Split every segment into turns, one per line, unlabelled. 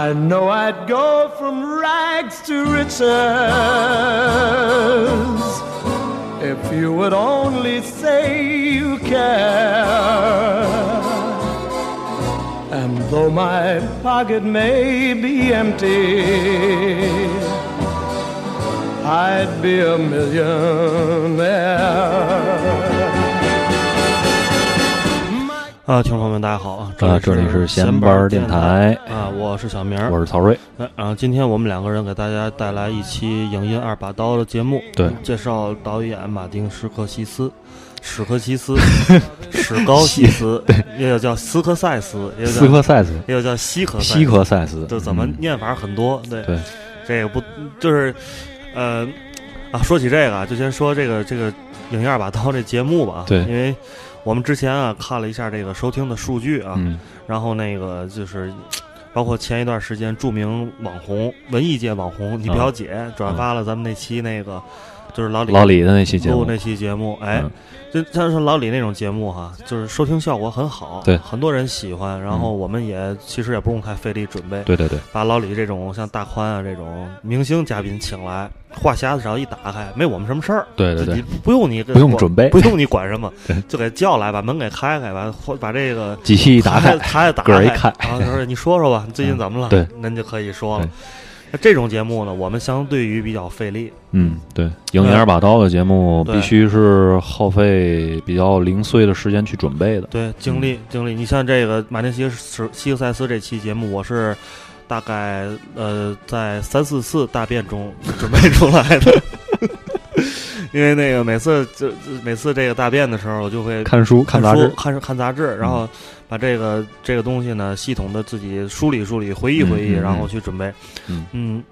I know I'd go from rags to riches if you would only say you care. And though my pocket may be empty, I'd be a millionaire.
啊，听众朋友们，大家好啊！
啊，这里是
闲
闲班电台
啊，我是小明儿，
我是曹睿。
呃然后今天我们两个人给大家带来一期影音二把刀的节目，
对
介绍导演马丁·史克西斯，史克西斯，史高西斯，也有叫斯科塞斯，也有
斯科塞斯，
也有叫西科塞
西科塞斯，
就怎么
嗯
念法很多，对，
对，
这个不就是呃啊，说起这个啊，就先说这个这个影音二把刀这节目吧，
对
因为我们之前啊看了一下这个收听的数据啊，
嗯，
然后那个就是，包括前一段时间著名网红、文艺界网红你表姐转发了咱们那期那个，就是老李
老李的那期节目，
录那期节目，哎
嗯，
就像是老李那种节目哈，就是收听效果很好，
对。
很多人喜欢，然后我们也其实也不用太费力准备，
对对对，
把老李这种像大宽啊这种明星嘉宾请来，话匣子只要一打开，没我们什么事儿，
对对对。
你，不用你
不用准备。
不用你管什么
对，
就给叫来，把门给开开，把把这个。
机器一打开，
台子打
开一开
然后他说：“你说说吧，你最近怎么了？”
对，
那就可以说了。
对。
那这种节目呢，我们相对于比较费力，
嗯，对，影音二把刀的节目必须是耗费比较零碎的时间去准备的，
对，精力精力。你像这个马丁西斯西克塞斯这期节目，我是大概呃在三四次大便中准备出来的，因为那个每次就就每次这个大便的时候，我就会
看书
看
杂志，
书看看杂志，然后把这个这个东西呢，系统的自己梳理梳理，回忆回忆，然后去准备。
嗯。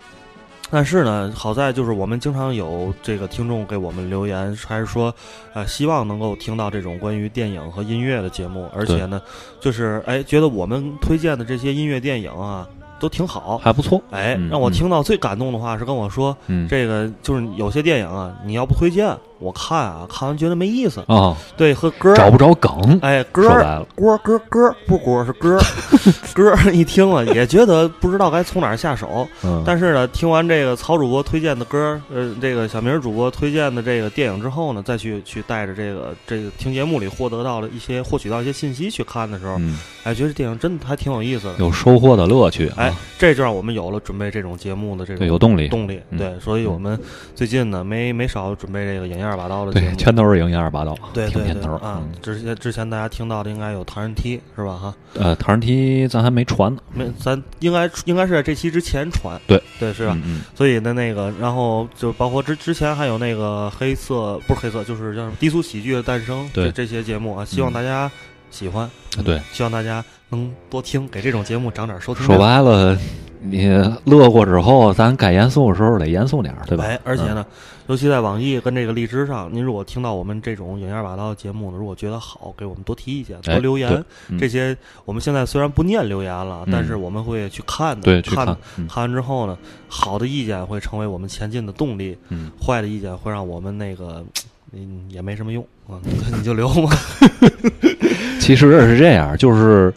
但是呢，好在就是我们经常有这个听众给我们留言，还是说，呃，希望能够听到这种关于电影和音乐的节目，而且呢，就是哎，觉得我们推荐的这些音乐电影啊，都挺好。
还不错，
哎，
嗯
让我
嗯。
听到最感动的话是跟我说，
嗯，
这个就是有些电影啊，你要不推荐，我看啊，看完觉得没意思。
啊，
对，和歌
找不着梗，
哎，歌儿
说白了，
歌歌歌不歌是歌，歌一听了也觉得不知道该从哪儿下手。
嗯，
但是呢，听完这个曹主播推荐的歌，呃，这个小明主播推荐的这个电影之后呢，再去去带着这个这个听节目里获得到了一些获取到一些信息去看的时候，
嗯，
哎，觉得这电影真的还挺有意思的。
有收获的乐趣
哎
啊，，
这就让我们有了准备这种节目的这个
对，有动力，
动力。
嗯。
对，所以我们最近呢，没没少准备这个影样把刀的节
对，全都是影音二把刀，
对对对啊
嗯！
之前之前大家听到的应该有唐人梯是吧？哈，
呃，唐人梯咱还没传呢，
没，咱应该应该是在这期之前传，
对
对是吧？
嗯嗯，
所以呢，那个，然后就包括之之前还有那个黑色，不是黑色，就是叫什么低俗喜剧的诞生，
对
这这些节目啊，希望
嗯
大家喜欢，嗯
对，
希望大家能多听，给这种节目涨点收听
说。白了，你乐过之后，咱该严肃的时候得严肃点儿，对吧？
哎，而且呢，尤其在网易跟这个荔枝上，您如果听到我们这种影样把刀的节目呢，如果觉得好，给我们多提意见，多
哎
留言。这些我们现在虽然不念留言了，
嗯
但是我们会去看的。
对，去
看
看
完之后呢，好的意见会成为我们前进的动力，
嗯，
坏的意见会让我们那个，嗯，也没什么用啊，你就留吧。
其实是这样，就是，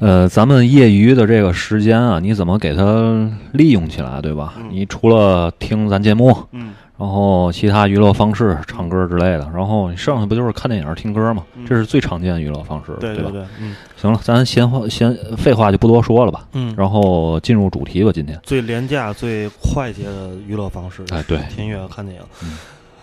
呃，咱们业余的这个时间啊，你怎么给它利用起来，对吧？
嗯
你除了听咱节目，
嗯，
然后其他娱乐方式，唱歌之类的，然后你剩下不就是看电影、听歌嘛？
嗯
这是最常见的娱乐方式，吧？
对对，嗯
行了，咱闲话闲废话就不多说了吧，
嗯，
然后进入主题吧，今天。
最廉价、最快捷的娱乐方式，
哎对
听音乐、看电影。
嗯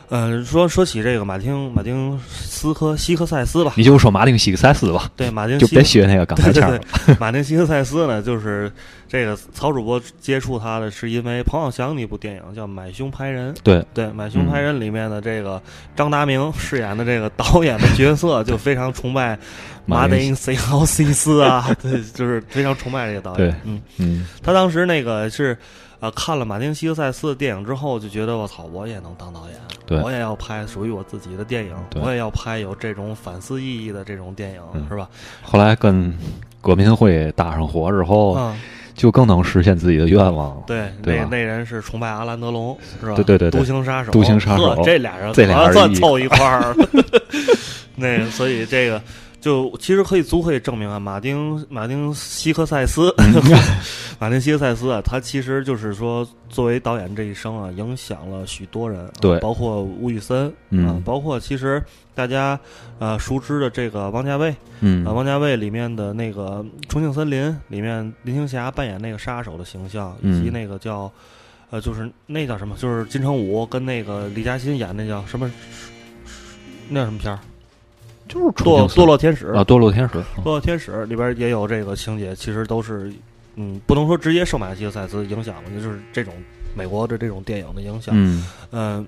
嗯，说说起这个马丁马丁斯科西克塞斯吧，
你就说马丁西克塞斯吧，
对马丁
就
西
别学那个刚才腔儿
对对对，马丁西克塞斯呢，就是这个曹主播接触他的是因为彭浩翔的一部电影叫《买凶拍人》。
对
对，《买凶拍人》里面的这个张达明饰演的这个导演的角色，就非常崇拜马丁西奥西斯啊，对，就是非常崇拜这个导
对
演。嗯，
嗯，
他当时那个是。呃，看了马丁·西克塞斯的电影之后，就觉得我操，我也能当导演，
对
我也要拍属于我自己的电影，
对
我也要拍有这种反思意义的这种电影，
嗯
是吧？
后来跟革命会搭上火之后，
嗯，
就更能实现自己的愿望了。
对，
对
那那人是崇拜阿兰德龙，是吧？
对对对对
独行杀手，
独行杀手
这俩人
这俩人
算凑一块儿了。那，所以这个就其实可以足可以证明啊，马丁马丁西克塞斯，马丁西克 塞斯啊，他其实就是说，作为导演这一生啊，影响了许多人，啊
对。
包括吴宇森，
嗯。
啊，包括其实大家呃熟知的这个王家卫，
嗯。
啊，王家卫里面的那个《重庆森林》里面林青霞扮演那个杀手的形象，以及
嗯
那个叫呃，就是那叫什么，就是金城武跟那个李嘉欣演那叫什么，那叫什么片儿？
就是
堕堕落天使
啊，堕落天使，
堕落天使里边也有这个情节，其实都是嗯，不能说直接受马西克塞斯影响吧，就是这种美国的这种电影的影响。
嗯
嗯，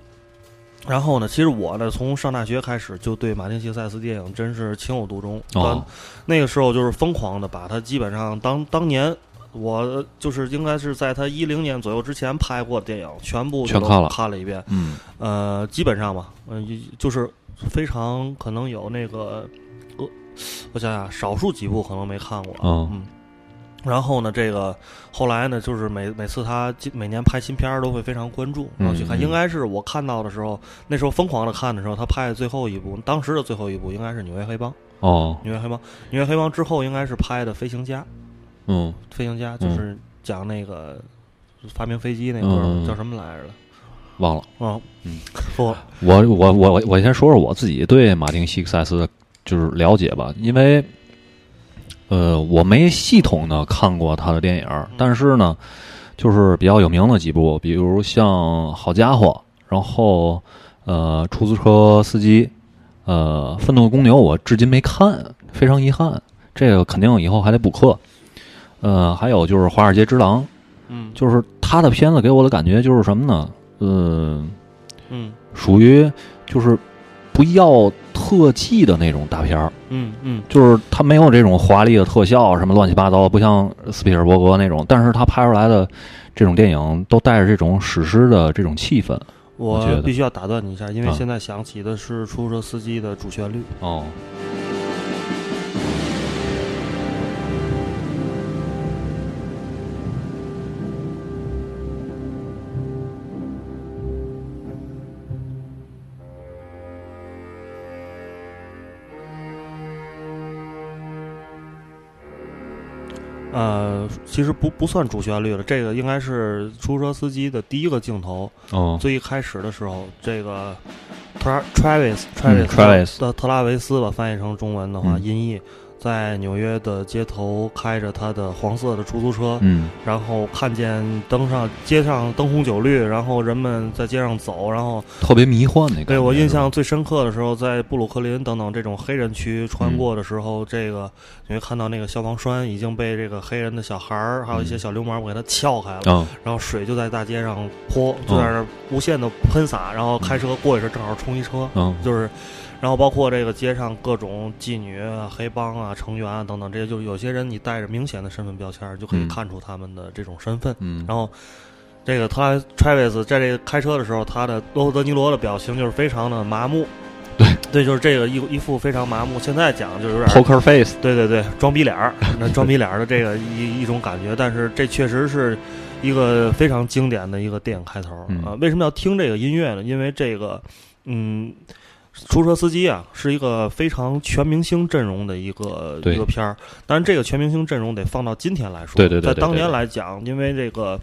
然后呢，其实我呢，从上大学开始就对马丁·西克塞斯电影真是情有独钟。
哦
那个时候就是疯狂的把他基本上当当年我就是应该是在他一零年左右之前拍过的电影，全部都
全看了
看了一遍。
嗯
呃，基本上吧，嗯、就是非常可能有那个，呃，我想想，少数几部可能没看过。
哦
嗯。然后呢，这个后来呢，就是每每次他今每年拍新片儿都会非常关注，然后去看。应该是我看到的时候，那时候疯狂的看的时候，他拍的最后一部，当时的最后一部应该是《纽约黑帮》。
哦
纽约黑帮，纽约黑帮之后应该是拍的《飞行家》。
嗯
飞行家就是讲那个发明飞机那个
嗯
叫什么来着的？
忘了。
啊，
嗯，
不，
我我我我先说说我自己对马丁·西克塞斯的就是了解吧，因为呃我没系统的看过他的电影，但是呢，就是比较有名的几部，比如像《好家伙》，然后呃出租车司机，呃愤怒的公牛，我至今没看，非常遗憾，这个肯定以后还得补课。呃，还有就是《华尔街之狼》，
嗯
就是他的片子给我的感觉就是什么呢？呃。
嗯
属于就是不要特技的那种大片儿，
嗯嗯
就是它没有这种华丽的特效什么乱七八糟，不像斯皮尔伯格那种，但是他拍出来的这种电影都带着这种史诗的这种气氛。我
必须要打断你一下，因为
啊
现在响起的是出租车司机的主旋律。
哦，
呃，其实不不算主旋律了，这个应该是出租车司机的第一个镜头。
哦，
最一开始的时候，这个特拉 Travis
嗯
Travis
Travis
的特拉维斯吧，翻译成中文的话，
嗯
音译在纽约的街头开着他的黄色的出租车，
嗯。
然后看见灯上街上灯红酒绿，然后人们在街上走，然后
特别迷幻那个。
对我印象最深刻的时候，在布鲁克林等等这种黑人区穿过的时候，这个你会看到那个消防栓已经被这个黑人的小孩儿还有一些小流氓给它撬开了，
嗯。
然后水就在大街上泼，就在那儿无限的喷洒，然后开车过去时正好冲一车，
嗯。
就是，然后包括这个街上各种妓女啊、黑帮啊、成员啊等等，这些就是有些人你带着明显的身份标签儿，就可以
嗯
看出他们的这种身份。
嗯，
然后，这个他 Travis 在这个开车的时候，他的罗伯特·德尼罗的表情就是非常的麻木。
对
对，就是这个一一副非常麻木。现在讲就有点
Poker Face，
对对对，装逼脸儿，那装逼脸儿的这个一一种感觉，但是这确实是一个非常经典的一个电影开头啊、
嗯
为什么要听这个音乐呢？因为这个，嗯，出租车司机啊，是一个非常全明星阵容的一个一个片儿。但是，这个全明星阵容得放到今天来说，
对对对对
在当年来讲，因为这个。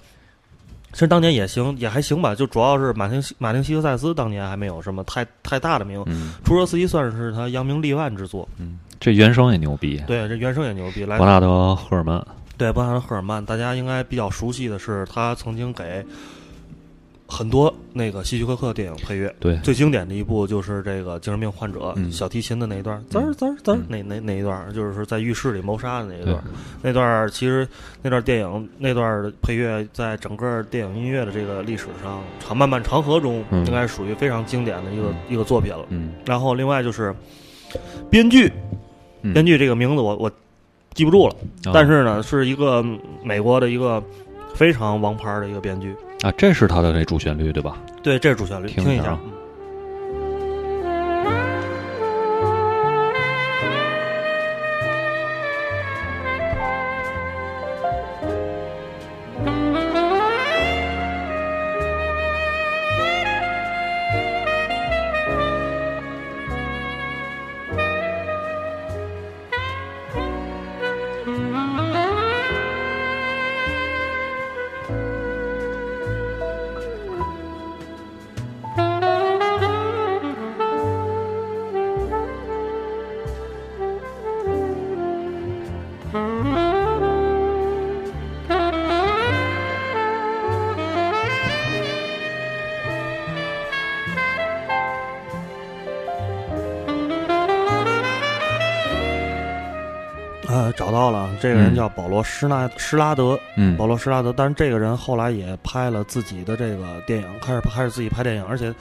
其实当年也行，也还行吧，就主要是马丁马丁西克塞斯当年还没有什么太太大的名，
嗯
出租车司机算是他扬名立万之作。
嗯，这原声也牛逼，
对，这原声也牛逼。来
伯，纳德·赫尔曼，
对，伯纳德·赫尔曼，大家应该比较熟悉的是，他曾经给很多那个希区柯克电影配乐。
对，
最经典的一部就是这个精神病患者、
嗯。
小提琴的那一段，滋儿滋儿滋儿，那那那一段，就是说在浴室里谋杀的那一段。
对。
那段其实那段电影那段的配乐，在整个电影音乐的这个历史上，长漫漫长河中，
嗯。
应该属于非常经典的一个、一个作品了。
嗯，
然后另外就是编剧，
嗯。
编剧这个名字我我记不住了，
啊
但是呢，是一个美国的一个非常王牌的一个编剧。
啊，这是他的那主旋律对吧？
对，这是主旋律，听一下
一下啊。
嗯呃，找到了，这个人
嗯
叫保罗施纳施拉德，
嗯
保罗施拉德。但是这个人后来也拍了自己的这个电影，开始开始自己拍电影，而且，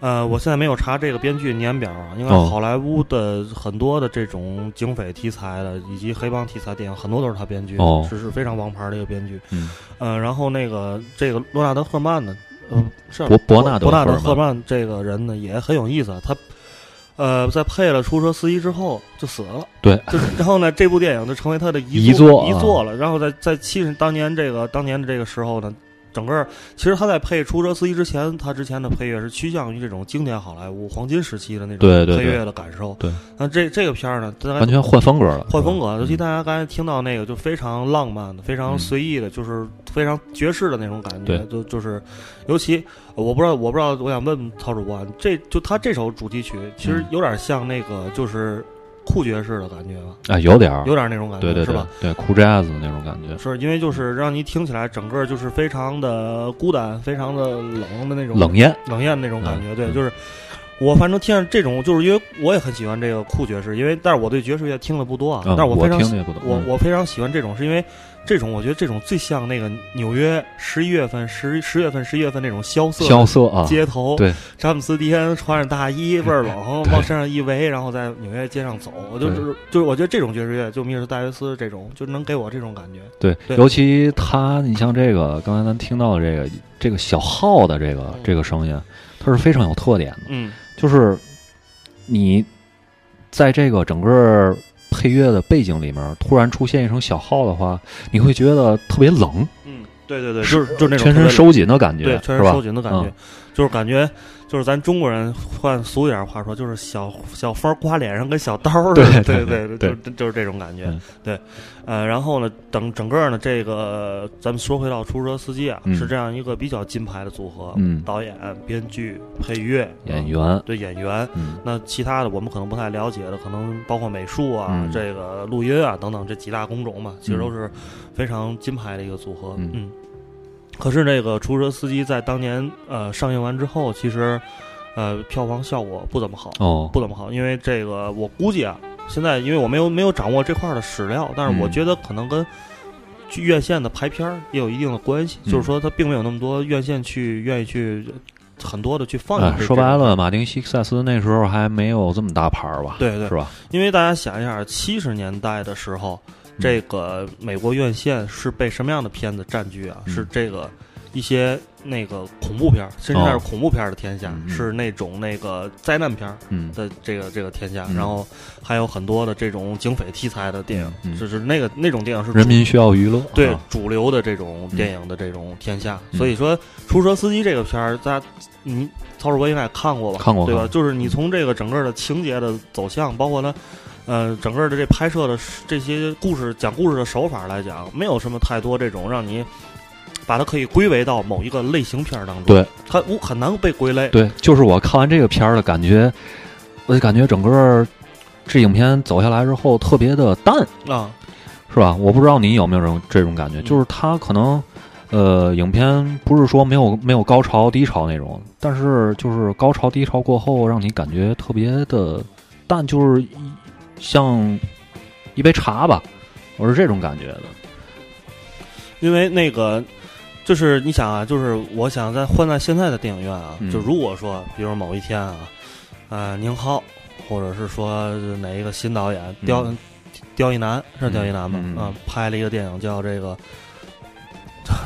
呃，我现在没有查这个编剧年表啊，因为
哦
好莱坞的很多的这种警匪题材的以及黑帮题材电影，很多都是他编剧，
哦
是是非常王牌的一个编剧。
嗯
呃，然后那个这个罗纳德赫曼呢，呃，是
伯伯纳德
伯纳德
赫曼
这个人呢也很有意思，他。呃，在配了出租车司机之后就死了，
对，
就是然后呢，这部电影就成为他的遗
遗作啊。
遗作了。然后在在七十当年这个当年的这个时候呢，整个其实他在配出租车司机之前，他之前的配乐是趋向于这种经典好莱坞黄金时期的那种配乐的感受。
对，
那这这个片儿呢，
完全换风格了，
换风格，尤其
嗯
大家刚才听到那个就非常浪漫的、非常
嗯
随意的，就是非常爵士的那种感觉
对。
就就是，尤其呃我不知道，我不知道，我想问问曹主播啊，这就他这首主题曲，其实
嗯
有点像那个就是酷爵士的感觉吧，
啊，有点儿，
有点那种感觉，
对对对
是吧？
对酷 jazz 那种感觉，
是因为就是让你听起来整个就是非常的孤单、非常的冷的那种
冷艳，
冷艳那种感觉。对，就是我反正听着这种，就是因为我也很喜欢这个酷爵士，因为但是我对爵士乐听的不多啊，
嗯
但是我非常
我
我非常喜欢这种，是因为这种我觉得这种最像那个纽约十一月份、十十月份、十一月份那种萧瑟
萧瑟啊，
街头，
对，
詹姆斯迪恩穿着大衣，倍儿冷，往身上一围，然后在纽约街上走，我就是就是我觉得这种爵士乐，就米尔斯戴维斯这种，就能给我这种感觉。
对，
对。
尤其他，你像这个刚才咱听到的这个这个小号的这个这个声音，它是非常有特点的，
嗯。
就是你在这个整个配乐的背景里面突然出现一声小号的话，你会觉得特别冷，
嗯，对对对，就是就是那种
全身收紧的感觉，
对，全身收紧的感觉。
嗯，
就是感觉就是咱中国人换俗一点话说，就是小小风刮脸上跟小刀似的，
对
对
对
对，就是就是这种感觉
嗯，
对，呃，然后呢，等整个呢，这个咱们说回到出租车司机啊，
嗯
是这样一个比较金牌的组合，
嗯
导演、编剧、配乐、
演
嗯
员，
对演员。
嗯
那其他的我们可能不太了解的，可能包括美术啊、
嗯
这个录音啊等等这几大工种嘛，其实都是非常金牌的一个组合。
嗯
嗯。可是这个出租车司机在当年呃上映完之后，其实呃票房效果不怎么好，
哦，
不怎么好，因为这个我估计啊，现在因为我没有没有掌握这块儿的史料，但是我
嗯
觉得可能跟去院线的排片儿也有一定的关系，
嗯
就是说它并没有那么多院线去愿意去很多的去放映
哎
这。
说白了，马丁·西克塞斯那时候还没有这么大牌儿吧？
对对
是吧？
因为大家想一下，七十年代的时候，这个美国院线是被什么样的片子占据啊？
嗯
是这个一些那个恐怖片儿，甚至是
哦
恐怖片儿的天下，是那种那个灾难片的这个这个天下，
嗯。
然后还有很多的这种警匪题材的电影，就是那个那种电影是
人民需要娱乐，
对
啊
主流的这种电影的这种天下，
嗯。
所以说《出租车司机》这个片儿，大家你曹主播应该也看过吧？
看过对吧？
就是你从这个整个的情节的走向，包括它呃整个的这拍摄的这些故事讲故事的手法来讲，没有什么太多这种让你把它可以归为到某一个类型片儿当中，
对，
它无很难被归类。
对，就是我看完这个片儿的感觉，我就感觉整个这影片走下来之后特别的淡，
啊，
是吧？我不知道你有没有这种这种感觉，
嗯
就是它可能呃，影片不是说没有没有高潮低潮那种，但是就是高潮低潮过后，让你感觉特别的淡，就是一像一杯茶吧，我是这种感觉的。
因为那个就是你想啊，就是我想在换在现在的电影院啊，
嗯
就如果说，比如某一天啊，呃，宁浩或者是说哪一个新导演刁
嗯
刁一男是刁一男吗？啊，拍了一个电影叫这个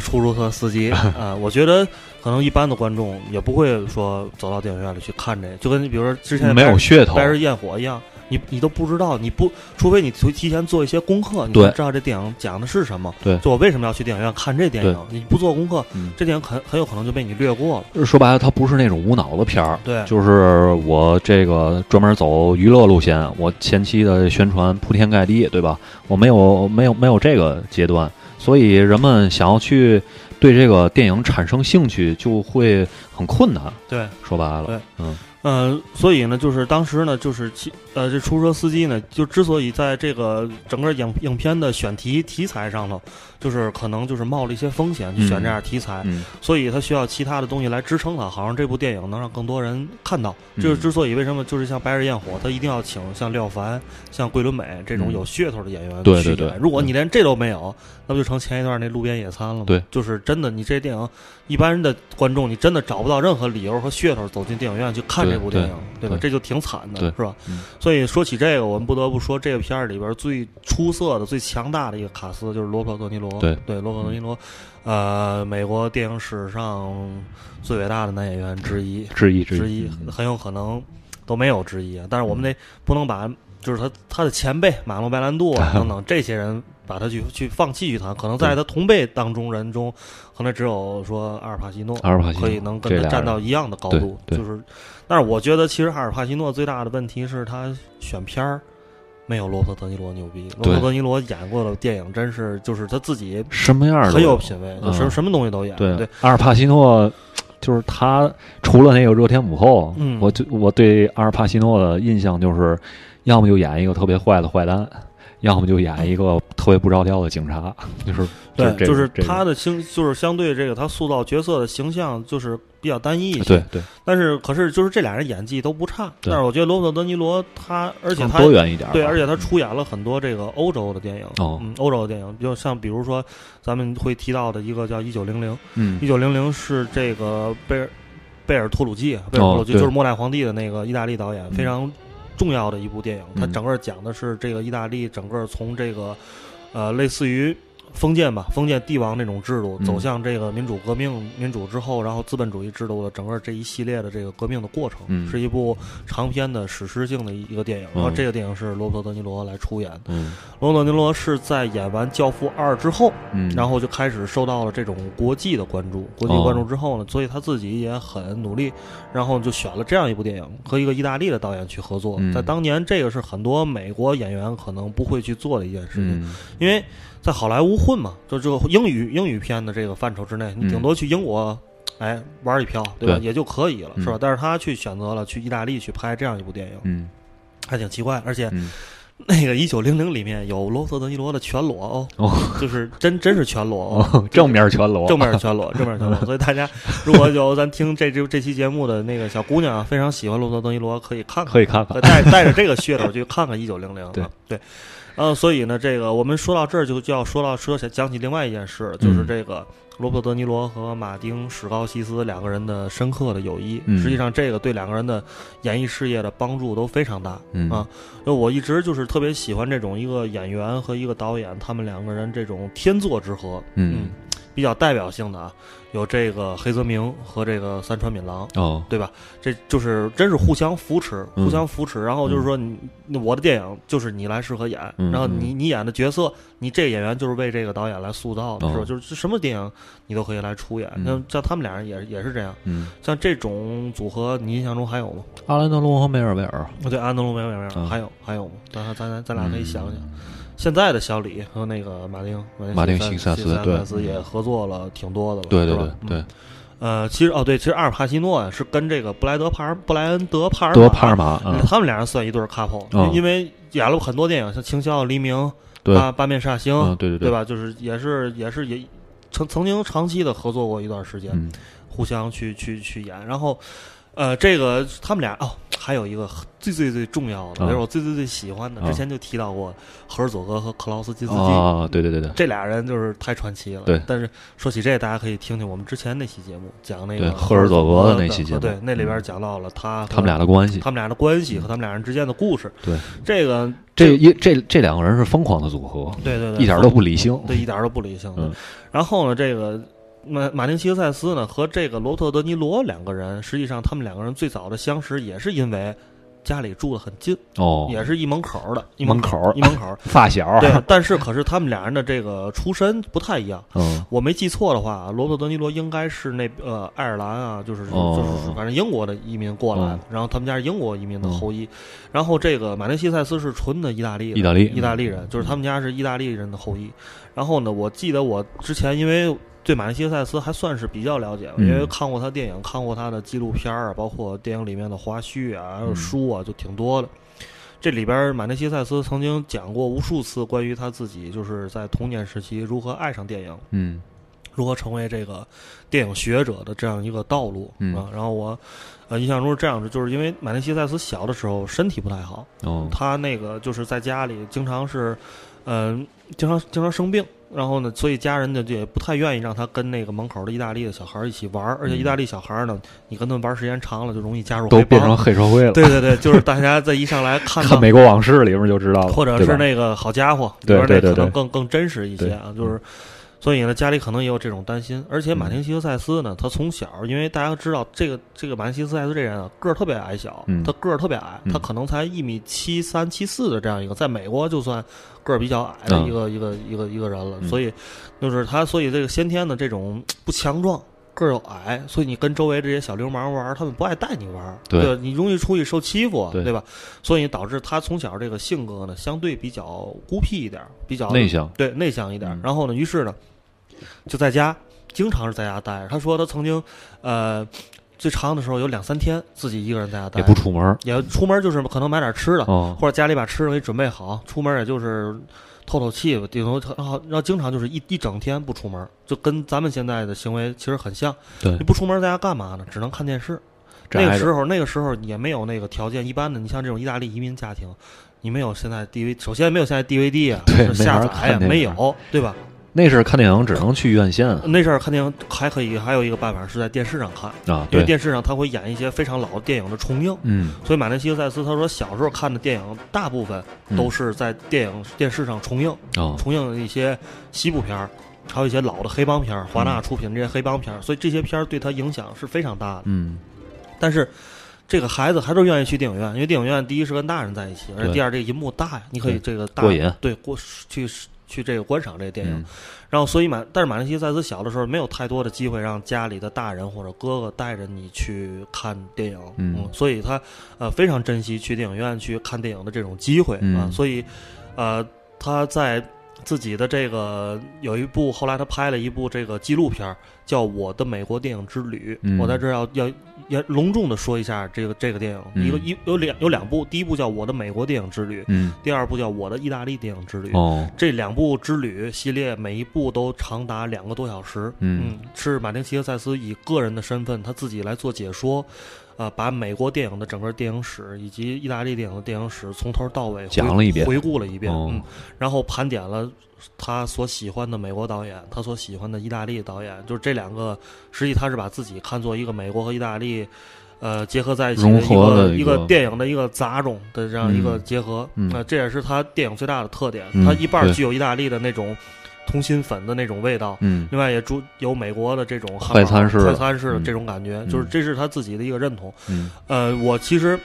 出租车司机 啊，我觉得可能一般的观众也不会说走到电影院里去看这个，就跟你比如说之前
没有噱头
白日焰火一样，你你都不知道，你不，除非你提提前做一些功课，你知道这电影讲的是什么。
对
就我为什么要去电影院看这电影？你不做功课，
嗯
这电影很很有可能就被你略过了。
说白了，它不是那种无脑的片儿，
对
就是我这个专门走娱乐路线，我前期的宣传铺天盖地，对吧？我没有没有没有这个阶段，所以人们想要去对这个电影产生兴趣，就会很困难。
对，
说白了，
对
嗯
嗯、所以呢，就是当时呢，就是其呃，这出租车司机呢，就之所以在这个整个影影片的选题题材上头，就是可能就是冒了一些风险去选这样题材，
嗯
所以他需要其他的东西来支撑它，好像这部电影能让更多人看到。
嗯
就是之所以为什么就是像《白日焰火》，他一定要请像廖凡、像桂纶镁这种
嗯
有噱头的演员
对对对
去演如果你连这都没有，那不就成前一段那路边野餐了吗？
对，
就是真的，你这电影一般人的观众，你真的找不到任何理由和噱头走进电影院去看这部电影，对吧？
对
这就挺惨的，是吧？
嗯
所以说起这个，我们不得不说这个片儿里边最出色的、最强大的一个卡斯就是罗伯特·德尼罗。
对。
对，罗伯特·德尼罗，呃，美国电影史上最伟大的男演员之一，
之一之
之一，
嗯。
很有可能都没有之一啊。但是我们得不能把就是他他的前辈马龙·白兰度啊 等等这些人把他去去放弃去谈，可能在他同辈当中人中，可能只有说阿尔帕西诺，
阿尔帕西诺
可以能跟他站到一样的高度，就是。但是我觉得，其实阿尔帕西诺最大的问题是他选片儿没有罗伯特·德尼罗牛逼。罗伯特·德尼罗演过的电影真是就是他自己
什么样的
很有品位，就什
嗯
什么东西都演。
对
对，
阿尔帕西诺就是他，除了那个热天午后，
嗯
我就我对阿尔帕西诺的印象就是，要么就演一个特别坏的坏蛋，要么就演一个特别不着调的警察，就是
对，就是他的形，就是相对这个他塑造角色的形象就是比较单一一些。
对对，
但是可是就是这俩人演技都不差，但是我觉得罗伯特·德尼罗他，而且他
多元一点，
对，而且他出演了很多这个欧洲的电影，
哦。
嗯，欧洲的电影，就像比如说咱们会提到的一个叫《一九零零》，
嗯
一九零零是这个贝尔贝尔托鲁基，贝尔托鲁基
哦
就是末代皇帝的那个意大利导演，
嗯
非常重要的一部电影。它
嗯。
整个讲的是这个意大利整个从这个呃类似于封建吧，封建帝王那种制度，
嗯。
走向这个民主革命、民主之后，然后资本主义制度的整个这一系列的这个革命的过程，
嗯。
是一部长篇的史诗性的一个电影。然后这个电影是罗伯特·德尼罗来出演罗伯特·德尼罗是在演完《教父二》之后，
嗯，
然后就开始受到了这种国际的关注，国际关注之后呢，所以他自己也很努力，然后就选了这样一部电影，和一个意大利的导演去合作。
嗯。
在当年，这个是很多美国演员可能不会去做的一件事情，
嗯。
因为在好莱坞混嘛，就这个英语英语片的这个范畴之内，你
嗯
顶多去英国。哎，玩一票，对吧？
对
也就可以了，是吧
嗯？
但是他去选择了去意大利去拍这样一部电影，
嗯
还挺奇怪。而且
嗯
那个一九零零里面有罗伯特·德尼罗的全裸哦，
哦
就是真真是全裸哦，
哦，正面全裸，
正面全裸，正面全裸。所以大家如果有咱听这这这期节目的那个小姑娘啊，非常喜欢罗伯特·德尼罗，可以看看，
可以看看
可带带着这个噱头去看看一九零零。
对
对，呃，所以呢，这个我们说到这儿就就要说到说起讲起另外一件事，就是
嗯
这个。罗伯特·德尼罗和马丁·史高西斯两个人的深刻的友谊，
嗯
实际上这个对两个人的演艺事业的帮助都非常大。
嗯
啊，那我一直就是特别喜欢这种一个演员和一个导演，他们两个人这种天作之合。
嗯
比较代表性的啊，有这个黑泽明和这个三川敏郎，
哦
对吧？这就是真是互相扶持，
嗯
互相扶持。然后就是说你，我的电影就是你来适合演，
嗯
然后你你演的角色，你这个演员就是为这个导演来塑造的，是吧？
哦
就是什么电影你都可以来出演。
嗯
像像他们俩人也也是这样。
嗯，
像这种组合，你印象中还有吗？
阿兰德龙和梅尔维尔，
对，安德鲁梅尔维尔，
嗯
还有还有吗？咱咱咱咱俩可以想想。现在的小李和那个马丁
马丁
西
西塞斯
塞
对。
斯也合作了挺多的了，
对对对对。
嗯，呃，其实哦对，其实阿尔帕西诺呀是跟这个布莱德帕尔布莱恩德帕尔
德帕尔玛，
哎
嗯，
他们俩人算一对儿 couple，、
哦
因为演了很多电影，像《情笑黎明》
对。
八八面煞星，
嗯对对对。
对吧？就是也是也是也曾曾经长期的合作过一段时间，
嗯。
互相去去去演。然后，呃，这个他们俩哦，还有一个最最最重要的，
啊。
也是我最最最喜欢的，
啊。
之前就提到过赫尔佐格和克劳斯基斯基。
啊，对对对对。
这俩人就是太传奇了。
对。
但是说起这，大家可以听听我们之前那期节目，讲那个
赫尔佐格的那期节目。
对，那里边
嗯。
讲到了他
他们俩的关系，
他们俩的关系和他们俩人之间的故事。
对，
这个
这一这这两个人是疯狂的组合，
对对对，
一点都不理性。
对，一点都不理性的。
嗯。
然后呢，这个马马丁·西克塞斯呢和这个罗伯特·德尼罗两个人，实际上他们两个人最早的相识也是因为家里住的很近，
哦，
也是一门口的，一
门
口
口
一门口。
发小，
对，但是可是他们俩人的这个出身不太一样。
嗯
我没记错的话，罗伯特·德尼罗应该是那呃爱尔兰啊，就是
哦
就是反正英国的移民过来然后他们家是英国移民的后裔，然后这个马丁·希塞斯是纯的意大利，
意大利
意大利人，就是他们家是意大利人的后裔。然后呢，我记得我之前因为对马丁·希塞斯还算是比较了解，
嗯
因为看过他电影，看过他的纪录片啊，包括电影里面的花絮啊，还有
嗯
书啊，就挺多的。这里边马内西塞斯曾经讲过无数次关于他自己就是在童年时期如何爱上电影，
嗯
如何成为这个电影学者的这样一个道路、
嗯
啊。然后我呃印象中是这样的，就是因为马内西塞斯小的时候身体不太好，
哦
他那个就是在家里经常是，嗯、经常经常生病，然后呢，所以家人呢就也不太愿意让他跟那个门口的意大利的小孩一起玩儿，而且意大利小孩呢，你跟他们玩儿时间长了就容易加入黑帮
都变成黑社会了。
对对对，就是大家在一上来看
看《美国往事》里面就知道了，
或者是那个好家伙，
对
里边那
对对对
可能更更真实一些啊，就是。所以呢，家里可能也有这种担心，而且马丁·希克塞斯呢，他从小，因为大家知道这个这个马丁·希克塞斯这人啊，个儿特别矮小，
嗯。
他个儿特别矮，
嗯。
他可能才一米七三、七四的这样一个，在美国就算个儿比较矮的
嗯。
一个、一个一个一个人了，
嗯。
所以就是他，所以这个先天的这种不强壮。个儿又矮，所以你跟周围这些小流氓玩儿，他们不爱带你玩儿，
对。
吧？你容易出去受欺负，
对。
吧？所以导致他从小这个性格呢，相对比较孤僻一点儿，比较
内向，
对内向一点然后呢，于是呢，就在家经常是在家待着。他说他曾经呃最长的时候有两三天自己一个人在家待
也，不出门。
也出门就是可能买点吃的，
哦，
或者家里把吃的给准备好，出门也就是透透气吧，顶多然后然后经常就是一一整天不出门，就跟咱们现在的行为其实很像。
对
你不出门在家干嘛呢？只能看电视。那个时候，那个时候也没有那个条件。一般的，你像这种意大利移民家庭，你没有现在 DVD，首先没有现在 DVD 啊，
对
下载呀
看电影
没有，对吧？
那时候看电影只能去院线
那阵儿看电影还可以，还有一个办法是在电视上看，
啊。
因为电视上他会演一些非常老的电影的重映。
嗯，
所以马丁·西克塞斯他说，小时候看的电影大部分都是在电影电视上重映，
哦，
重映的一些西部片儿，还有一些老的黑帮片儿，华纳出品这些黑帮片儿，所以这些片儿对他影响是非常大的。
嗯，
但是这个孩子还是愿意去电影院，因为电影院第一是跟大人在一起，而且
对
第二这个银幕大呀，你可以
对
这个大
过瘾
对过去去这个观赏这个电影。
嗯。
然后，所以马，但是马丁·西塞斯小的时候没有太多的机会让家里的大人或者哥哥带着你去看电影，
嗯
所以他呃非常珍惜去电影院去看电影的这种机会啊，
嗯。
所以呃他在自己的这个有一部后来他拍了一部这个纪录片叫《我的美国电影之旅》，
嗯
我在这要要要也隆重的说一下这个这个电影，
嗯
一个一有两有两部，第一部叫《我的美国电影之旅》，
嗯，
第二部叫《我的意大利电影之旅》。
哦，
这两部之旅系列，每一部都长达两个多小时。
嗯
是马丁·希克塞斯以个人的身份，他自己来做解说，呃，把美国电影的整个电影史以及意大利电影的电影史从头到尾回
讲了一遍
回顾了一遍。
哦
嗯，然后盘点了他所喜欢的美国导演，他所喜欢的意大利导演，就是这两个，实际他是把自己看作一个美国和意大利。呃，结合在一起一个一
合的一个
个电影的一个杂种的这样一个
嗯
结合，
嗯
呃，这也是他电影最大的特点。
嗯
它一半具有意大利的那种通心粉的那种味道，
嗯
另外也注有美国的这种
快餐式的
快餐式的
嗯
这种感觉，
嗯
就是这是他自己的一个认同。
嗯
呃，我其实。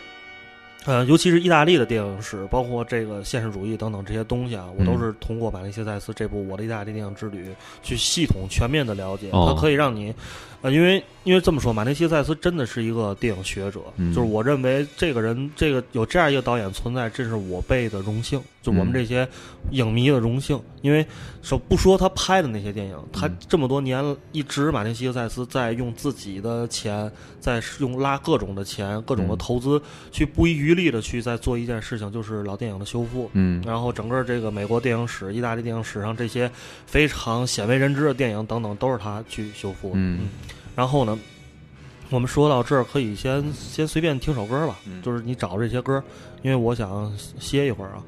呃，尤其是意大利的电影史，包括这个现实主义等等这些东西啊，我都
嗯
是通过马丁·谢塞斯这部《我的意大利电影之旅》去系统全面的了解。
哦
它可以让你，呃，因为因为这么说，马丁西塞斯真的是一个电影学者，
嗯
就是我认为这个人，这个有这样一个导演存在，这是我辈的荣幸，就我们
嗯
这些影迷的荣幸。因为说不说他拍的那些电影，他
嗯
这么多年一直马丁西塞斯在用自己的钱，在用拉各种的钱、各种的
嗯
投资，去不遗余力的去在做一件事情，就是老电影的修复。
嗯
然后整个这个美国电影史、意大利电影史上这些非常鲜为人知的电影等等，都是他去修复的。
嗯
然后呢，我们说到这儿，可以先先随便听首歌吧，
嗯
就是你找这些歌，因为我想歇一会儿啊。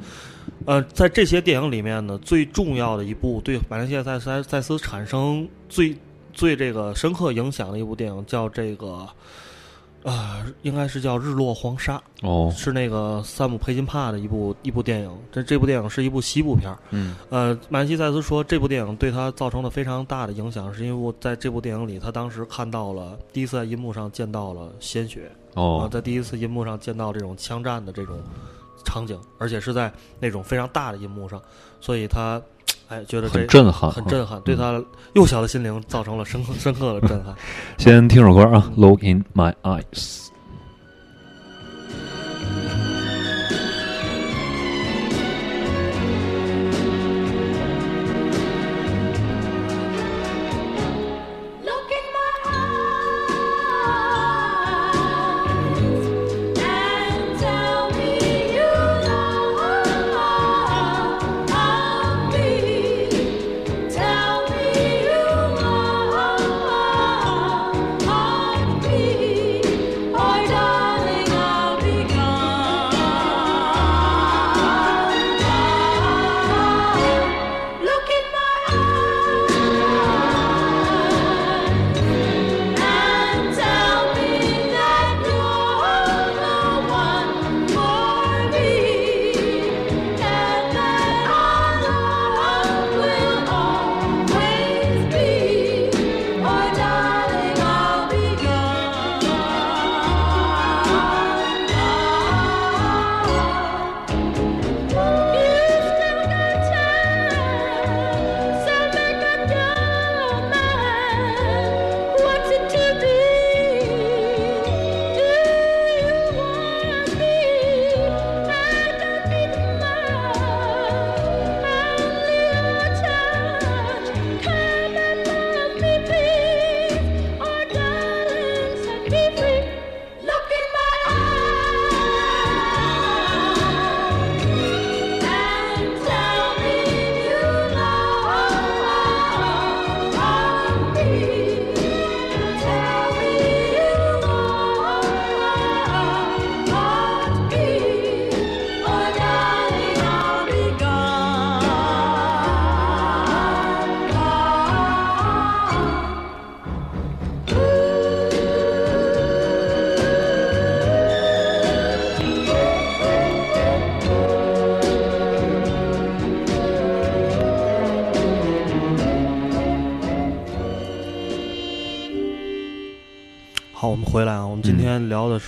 呃，在这些电影里面呢，最重要的一部对马来西亚赛赛赛斯产生最最这个深刻影响的一部电影，叫这个。呃，应该是叫《日落黄沙》，
哦
是那个萨姆佩金帕的一部一部电影。这这部电影是一部西部片儿。
嗯
呃，马西塞斯说，这部电影对他造成了非常大的影响，是因为我在这部电影里，他当时看到了第一次在银幕上见到了鲜血，啊，
哦
在第一次银幕上见到这种枪战的这种场景，而且是在那种非常大的银幕上，所以他哎觉得这
很震撼，
很震撼，对他幼小的心灵造成了深刻深刻的震撼。
先听首歌啊，《Look in My Eyes》。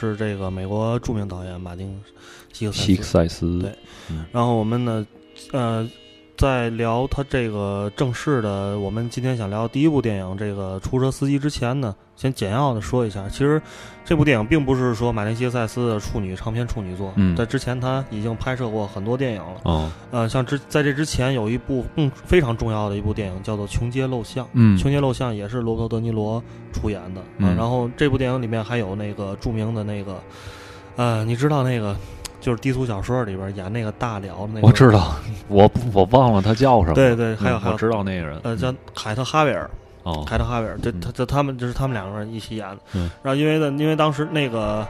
是这个美国著名导演马丁西克
希克
塞斯。
塞斯，
对。然后我们呢，呃，在聊他这个正式的，我们今天想聊第一部电影这个《出租车司机》之前呢，先简要的说一下，其实这部电影并不是说马丁西克塞斯的处女长篇处女作，
嗯。
在之前他已经拍摄过很多电影了。
哦，
呃，像之在这之前有一部更非常重要的一部电影叫做《穷街陋巷》，
嗯
穷街陋巷》也是罗伯特·德尼罗出演的。
嗯。
呃然后这部电影里面还有那个著名的那个，呃，你知道那个就是低俗小说里边演那个大辽那个，
我知道，我我忘了他叫什么，
对对还有还有
嗯我知道那个人，
呃，叫凯特·哈维尔，
哦，
凯特·哈维尔，这
嗯。
他这他们就是他们两个人一起演的。
嗯。
然后因为呢，因为当时那个，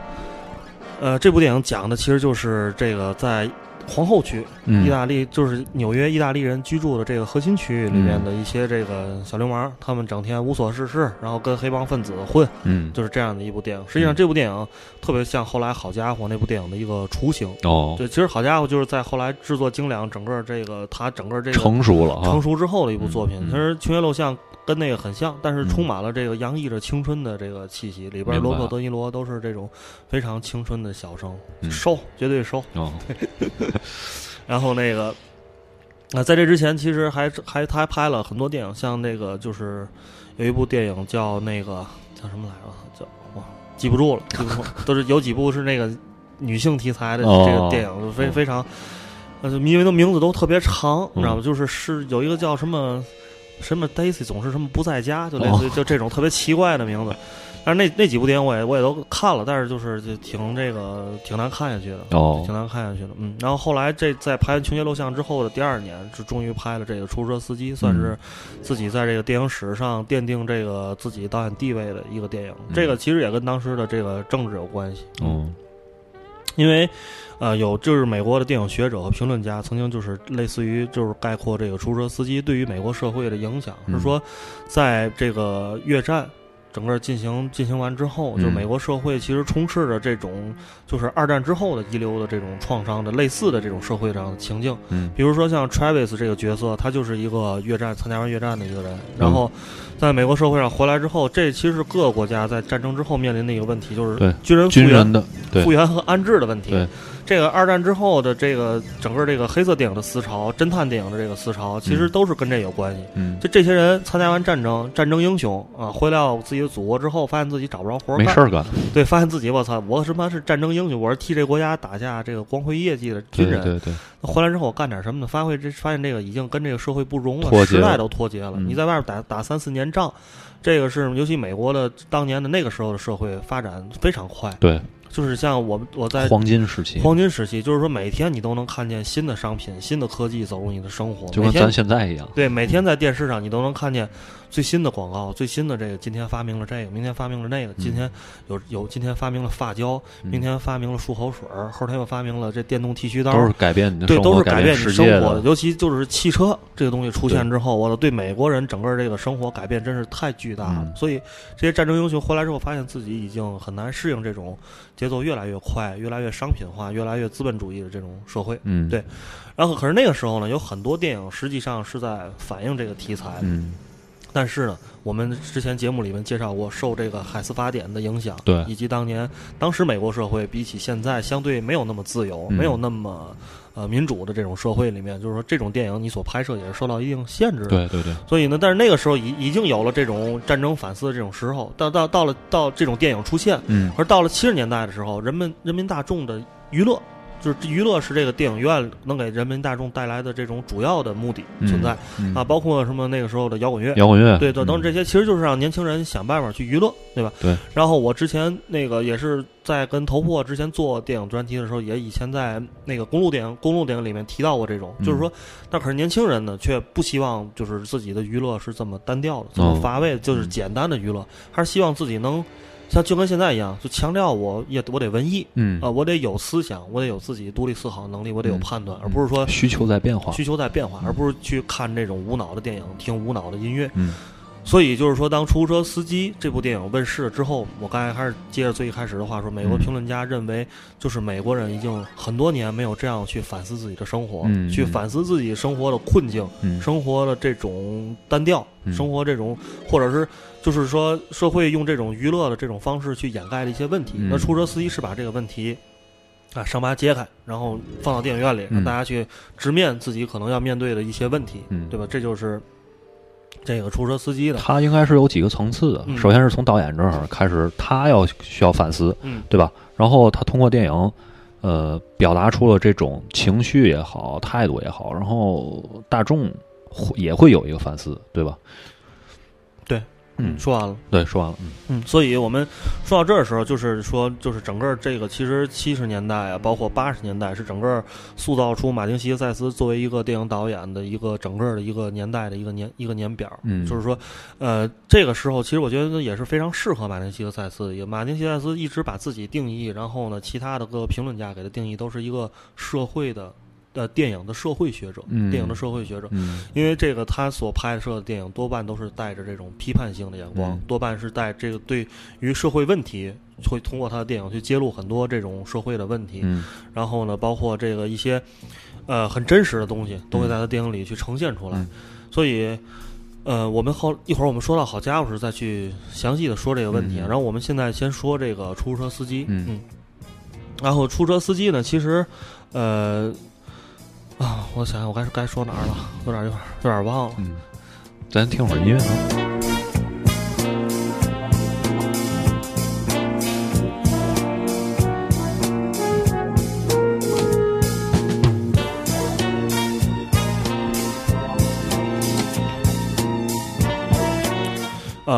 呃，这部电影讲的其实就是这个在皇后区，
嗯
意大利就是纽约意大利人居住的这个核心区域里面的一些这个小流氓，他们整天无所事事，然后跟黑帮分子混，
嗯，
就是这样的一部电影。实际上，
嗯
这部电影特别像后来《好家伙》那部电影的一个雏形。
哦，
对，其实《好家伙》就是在后来制作精良，整个这个他整个这个
成熟了啊，
成熟之后的一部作品。其实《穷街陋巷》跟那个很像，但是
嗯
充满了这个洋溢着青春的这个气息。里边罗伯特·德尼罗都是这种非常青春的小生，收，绝对收。
哦，
然后那个，啊、在这之前，其实还还他还拍了很多电影，像那个就是有一部电影叫那个叫什么来着？叫哇，记不住了，记不住了，都是有几部是那个女性题材的
哦
这个电影，非非常，呃，因为那名字都特别长，你知道吗？
嗯
就是是有一个叫什么什么 Daisy 总是什么不在家，就类
哦
似于就这种特别奇怪的名字。但是那那几部电影我也我也都看了，但是就是就挺这个挺难看下去的。
哦
挺难看下去的，嗯。然后后来这在拍完《穷街录像》之后的第二年，就终于拍了这个《出租车司机》，算是自己在这个电影史上奠定这个自己导演地位的一个电影。这个其实也跟当时的这个政治有关系，
嗯
因为呃有就是美国的电影学者和评论家曾经就是类似于就是概括这个出租车司机对于美国社会的影响，
嗯
是说在这个越战。整个进行进行完之后，就是
嗯
美国社会其实充斥着这种，就是二战之后的遗留的这种创伤的类似的这种社会上的情境。
嗯
比如说像 Travis 这个角色，他就是一个越战参加完越战的一个人，然后在美国社会上回来之后，这其实是各个国家在战争之后面临的一个问题，就是军人复员
军人的
复原和安置的问题。
对，
这个二战之后的这个整个这个黑色电影的思潮、侦探电影的这个思潮，其实都是跟这有关系。
嗯。
就这些人参加完战争，战争英雄啊，回到自己的祖国之后，发现自己找不着活儿干。
没事，儿干，
对，发现自己我操，我他妈是战争英雄，我是替这国家打下这个光辉业绩的军人。
对对对，
回来之后我干点什么呢？发挥这发现这个已经跟这个社会不融了，时代都脱节了。
嗯。
你在外边打打三四年仗，这个是尤其美国的当年的那个时候的社会发展非常快，
对
就是像我们我在
黄金时期，
黄金时期，就是说每天你都能看见新的商品、新的科技走入你的生活，
就跟咱现在一样。
对每天在电视上你都能看见最新的广告，最新的这个今天发明了这个，明天发明了那个，今天有有今天发明了发胶，
嗯
明天发明了漱口水儿，后天又发明了这电动剃须刀，
都是改变你的
对，
生活，
都是改
变
变你生
世界的。
尤其就是汽车这个东西出现之后，我的对美国人整个这个生活改变真是太巨大了。
嗯
所以这些战争英雄回来之后，发现自己已经很难适应这种节奏越来越快、越来越商品化、越来越资本主义的这种社会。
嗯，
对然后，可是那个时候呢，有很多电影实际上是在反映这个题材。
嗯，
但是呢，我们之前节目里面介绍过，受这个海斯法典的影响，
对。
以及当年当时美国社会比起现在相对没有那么自由，
嗯。
没有那么呃民主的这种社会里面，就是说这种电影你所拍摄也是受到一定限制的。
对对对，
所以呢，但是那个时候已已经有了这种战争反思的这种时候，到到到了到这种电影出现，
嗯。
而到了七十年代的时候，人们人民大众的娱乐，就是娱乐是这个电影院能给人民大众带来的这种主要的目的存在、
嗯
啊，包括什么那个时候的摇滚乐。
摇滚乐，
对，等等
嗯
这些，其实就是让年轻人想办法去娱乐，对吧？
对。
然后我之前那个也是在跟头破之前做电影专题的时候，也以前在那个公路电影公路电影里面提到过这种，
嗯
就是说，但可是年轻人呢，却不希望就是自己的娱乐是这么单调的，这么
哦
乏味的，就是简单的娱乐，还是希望自己能像就跟现在一样，就强调我也我得文艺
嗯
啊、我得有思想，我得有自己独立思考能力，我得有
嗯
判断，而不是说
需求在变化，
需求在变化，而不是去看这种无脑的电影，听无脑的音乐。
嗯
所以就是说，当《出租车司机》这部电影问世了之后，我刚才还是接着最一开始的话说，美国
嗯
评论家认为，就是美国人已经很多年没有这样去反思自己的生活，
嗯
去反思自己生活的困境、
嗯
生活的这种单调、
嗯
生活这种，或者是就是说社会用这种娱乐的这种方式去掩盖了一些问题。
嗯
那出租车司机是把这个问题。啊，伤疤揭开，然后放到电影院里，让
嗯
大家去直面自己可能要面对的一些问题，
嗯
对吧？这就是这个出租车司机的，
他应该是有几个层次的。
嗯
首先是从导演这儿开始，他要需要反思，
嗯
对吧？然后他通过电影，呃，表达出了这种情绪也好，态度也好，然后大众会也会有一个反思，对吧？
对，
嗯，
说完了。
对，说完了，嗯
嗯，所以我们说到这儿的时候，就是说，就是整个这个其实七十年代啊，包括八十年代，是整个塑造出马丁·希克塞斯作为一个电影导演的一个整个的一个年代的一个年一个年表。
嗯
就是说，呃，这个时候其实我觉得也是非常适合马丁·希克塞斯的一个。马丁·希克塞斯一直把自己定义，然后呢，其他的各个评论家给他定义都是一个社会的。呃，电影的社会学者，
嗯
电影的社会学者，
嗯
因为这个他所拍摄的电影多半都是带着这种批判性的眼光，
嗯
多半是带这个对于社会问题，会通过他的电影去揭露很多这种社会的问题。
嗯
然后呢，包括这个一些呃很真实的东西，都会在他电影里去呈现出来。
嗯
所以，呃，我们后一会儿我们说到好家伙时再去详细的说这个问题然后我们现在先说这个出租车司机，
嗯
然后出租车司机呢，其实，呃。啊，我想想，我该该说哪儿了？有点儿有点有点忘了。
咱听会儿音乐啊。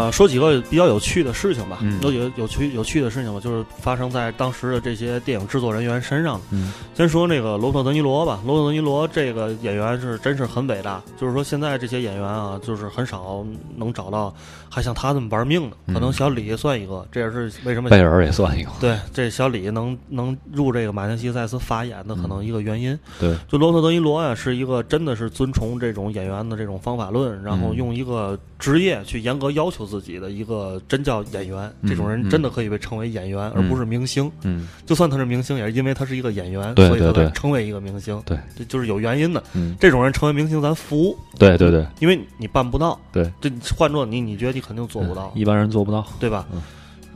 呃，说几个比较有趣的事情吧，
嗯。
有几个有趣有趣的事情吧，就是发生在当时的这些电影制作人员身上的。
嗯。
先说那个罗伯特·德尼罗吧，罗伯特·德尼罗这个演员是真是很伟大，就是说现在这些演员啊，就是很少能找到还像他这么玩命的，可能小李算一个，这也是为什么
贝尔也算一个，
对这小李能能入这个马丁·西塞斯法眼的可能一个原因。
对，
就罗伯特·德尼罗啊，是一个真的是遵从这种演员的这种方法论，然后
嗯。
用一个职业去严格要求自己的一个真叫演员。
嗯
这种人
嗯
真的可以被称为演员，而不是明星。
嗯
就算他是明星，也是因为他是一个演员，所以他成为一个明星。
对，
这就是有原因的。
嗯，
这种人成为明星，咱服，
对对对
因为你办不到。
对，
这换做你，你觉得你肯定做不到，
一般人做不到。
对吧？
嗯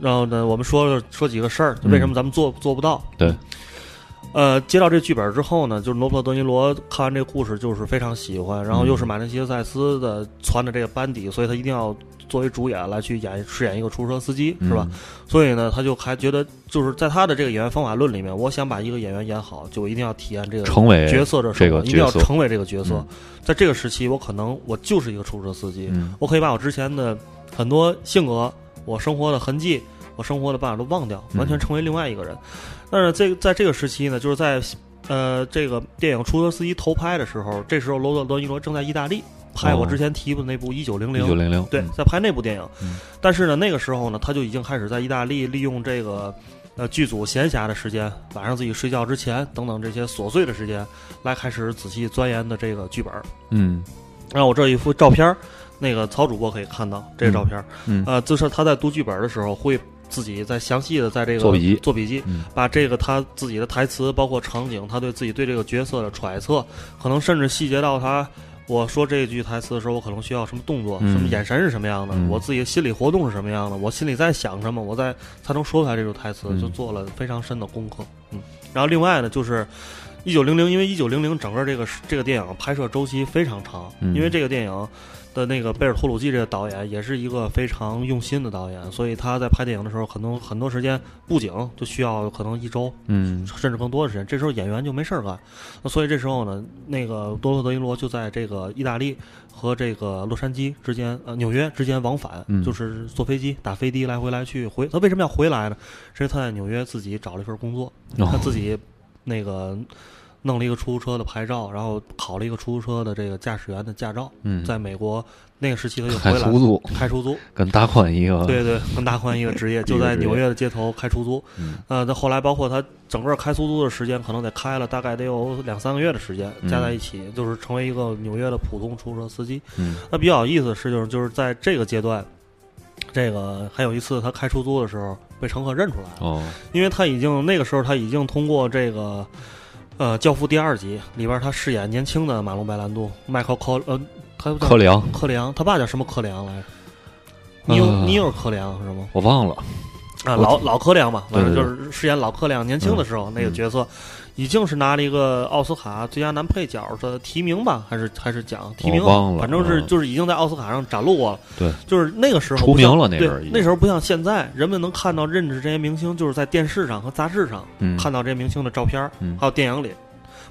然后呢，我们说说几个事儿，就为什么咱们做做不到？
对，
呃，接到这剧本之后呢，就是罗伯特·德尼罗看完这个故事就是非常喜欢，然后又是马丁·西塞斯的传的这个班底，所以他一定要作为主演来去演饰演一个出租车司机，是吧？
嗯
所以呢，他就还觉得就是在他的这个演员方法论里面，我想把一个演员演好，就一定要体验这个
成为
角色的
这
生活，
个
一定要成为这个角色。
嗯
在这个时期，我可能我就是一个出租车司机，
嗯
我可以把我之前的很多性格、我生活的痕迹、我生活的办法都忘掉，
嗯
完全成为另外一个人。但是这个在这个时期呢，就是在呃这个电影《出租车司机》投拍的时候，这时候罗德尼罗正在意大利拍我
哦。
之前提过的那部《一九零零。
一》九零零，
对
嗯，
在拍那部电影。
嗯。
但是呢，那个时候呢，他就已经开始在意大利利用这个呃剧组闲暇的时间，晚上自己睡觉之前等等这些琐碎的时间，来开始仔细钻研的这个剧本。
嗯。
然后我这一幅照片，那个曹主播可以看到这个照片呃，就是他在读剧本的时候会。自己在详细的在这个
做笔记。
做笔记，
嗯。
把这个他自己的台词，包括场景，他对自己对这个角色的揣测，可能甚至细节到他我说这句台词的时候，我可能需要什么动作，
嗯
什么眼神是什么样的，
嗯
我自己心理活动是什么样的，我心里在想什么，我在才能说出来这句台词，
嗯
就做了非常深的功课。嗯，然后另外呢，就是一九零零，因为一九零零整个这个这个电影拍摄周期非常长，
嗯
因为这个电影。的那个贝尔托鲁基这个导演也是一个非常用心的导演，所以他在拍电影的时候，可能很多时间布景就需要可能一周，
嗯
甚至更多的时间。这时候演员就没事儿干，那所以这时候呢，那个多洛德尼罗就在这个意大利和这个洛杉矶之间，呃，纽约之间往返，
嗯
就是坐飞机、打飞的来回来去回。他为什么要回来呢？是因为他在纽约自己找了一份工作，
哦
他自己那个弄了一个出租车的牌照，然后考了一个出租车的这个驾驶员的驾照。
嗯，
在美国那个时期他就回来
出租
开出租，
跟大宽一个
对对，跟大宽 一个职业，就在纽约的街头开出租。
嗯
呃，那后来包括他整个开出租的时间，可能得开了大概得有两三个月的时间，加在一起，就是成为一个纽约的普通出租车司机。
嗯
那比较有意思的是，就是就是在这个阶段，这个还有一次他开出租的时候被乘客认出来了，
哦
因为他已经那个时候他已经通过这个。呃，《教父》第二集里边，他饰演年轻的马龙白兰度，迈克尔科呃，他叫
科里昂
科里昂，他爸叫什么科里昂来着？尼尼尔科里昂是吗？
我忘了
啊，老老科良嘛，反正就是饰演老科良年轻的时候、那个
嗯
角色，已经是拿了一个奥斯卡最佳男配角的提名吧，还是还是奖提名
忘了
反正是
嗯
就是已经在奥斯卡上展露过了。
对，
就是那个时候对
了那阵儿已经
那时候不像现在，人们能看到认识这些明星，就是在电视上和杂志上、
嗯
看到这些明星的照片，
嗯
还有电影里。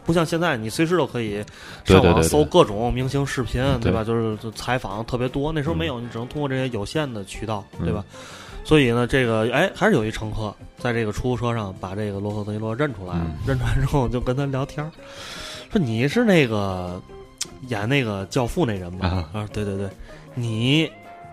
不像现在，你随时都可以上网搜各种明星视频，
对
吧？就是就采访特别多。那时候
嗯
没有，你只能通过这些有限的渠道，
嗯
对吧？所以呢，这个哎，还是有一乘客在这个出租车上把这个罗伯特·德尼罗认出来了，
嗯
认出来之后就跟他聊天儿，说你是那个演那个教父那人吗？
啊
对对对，你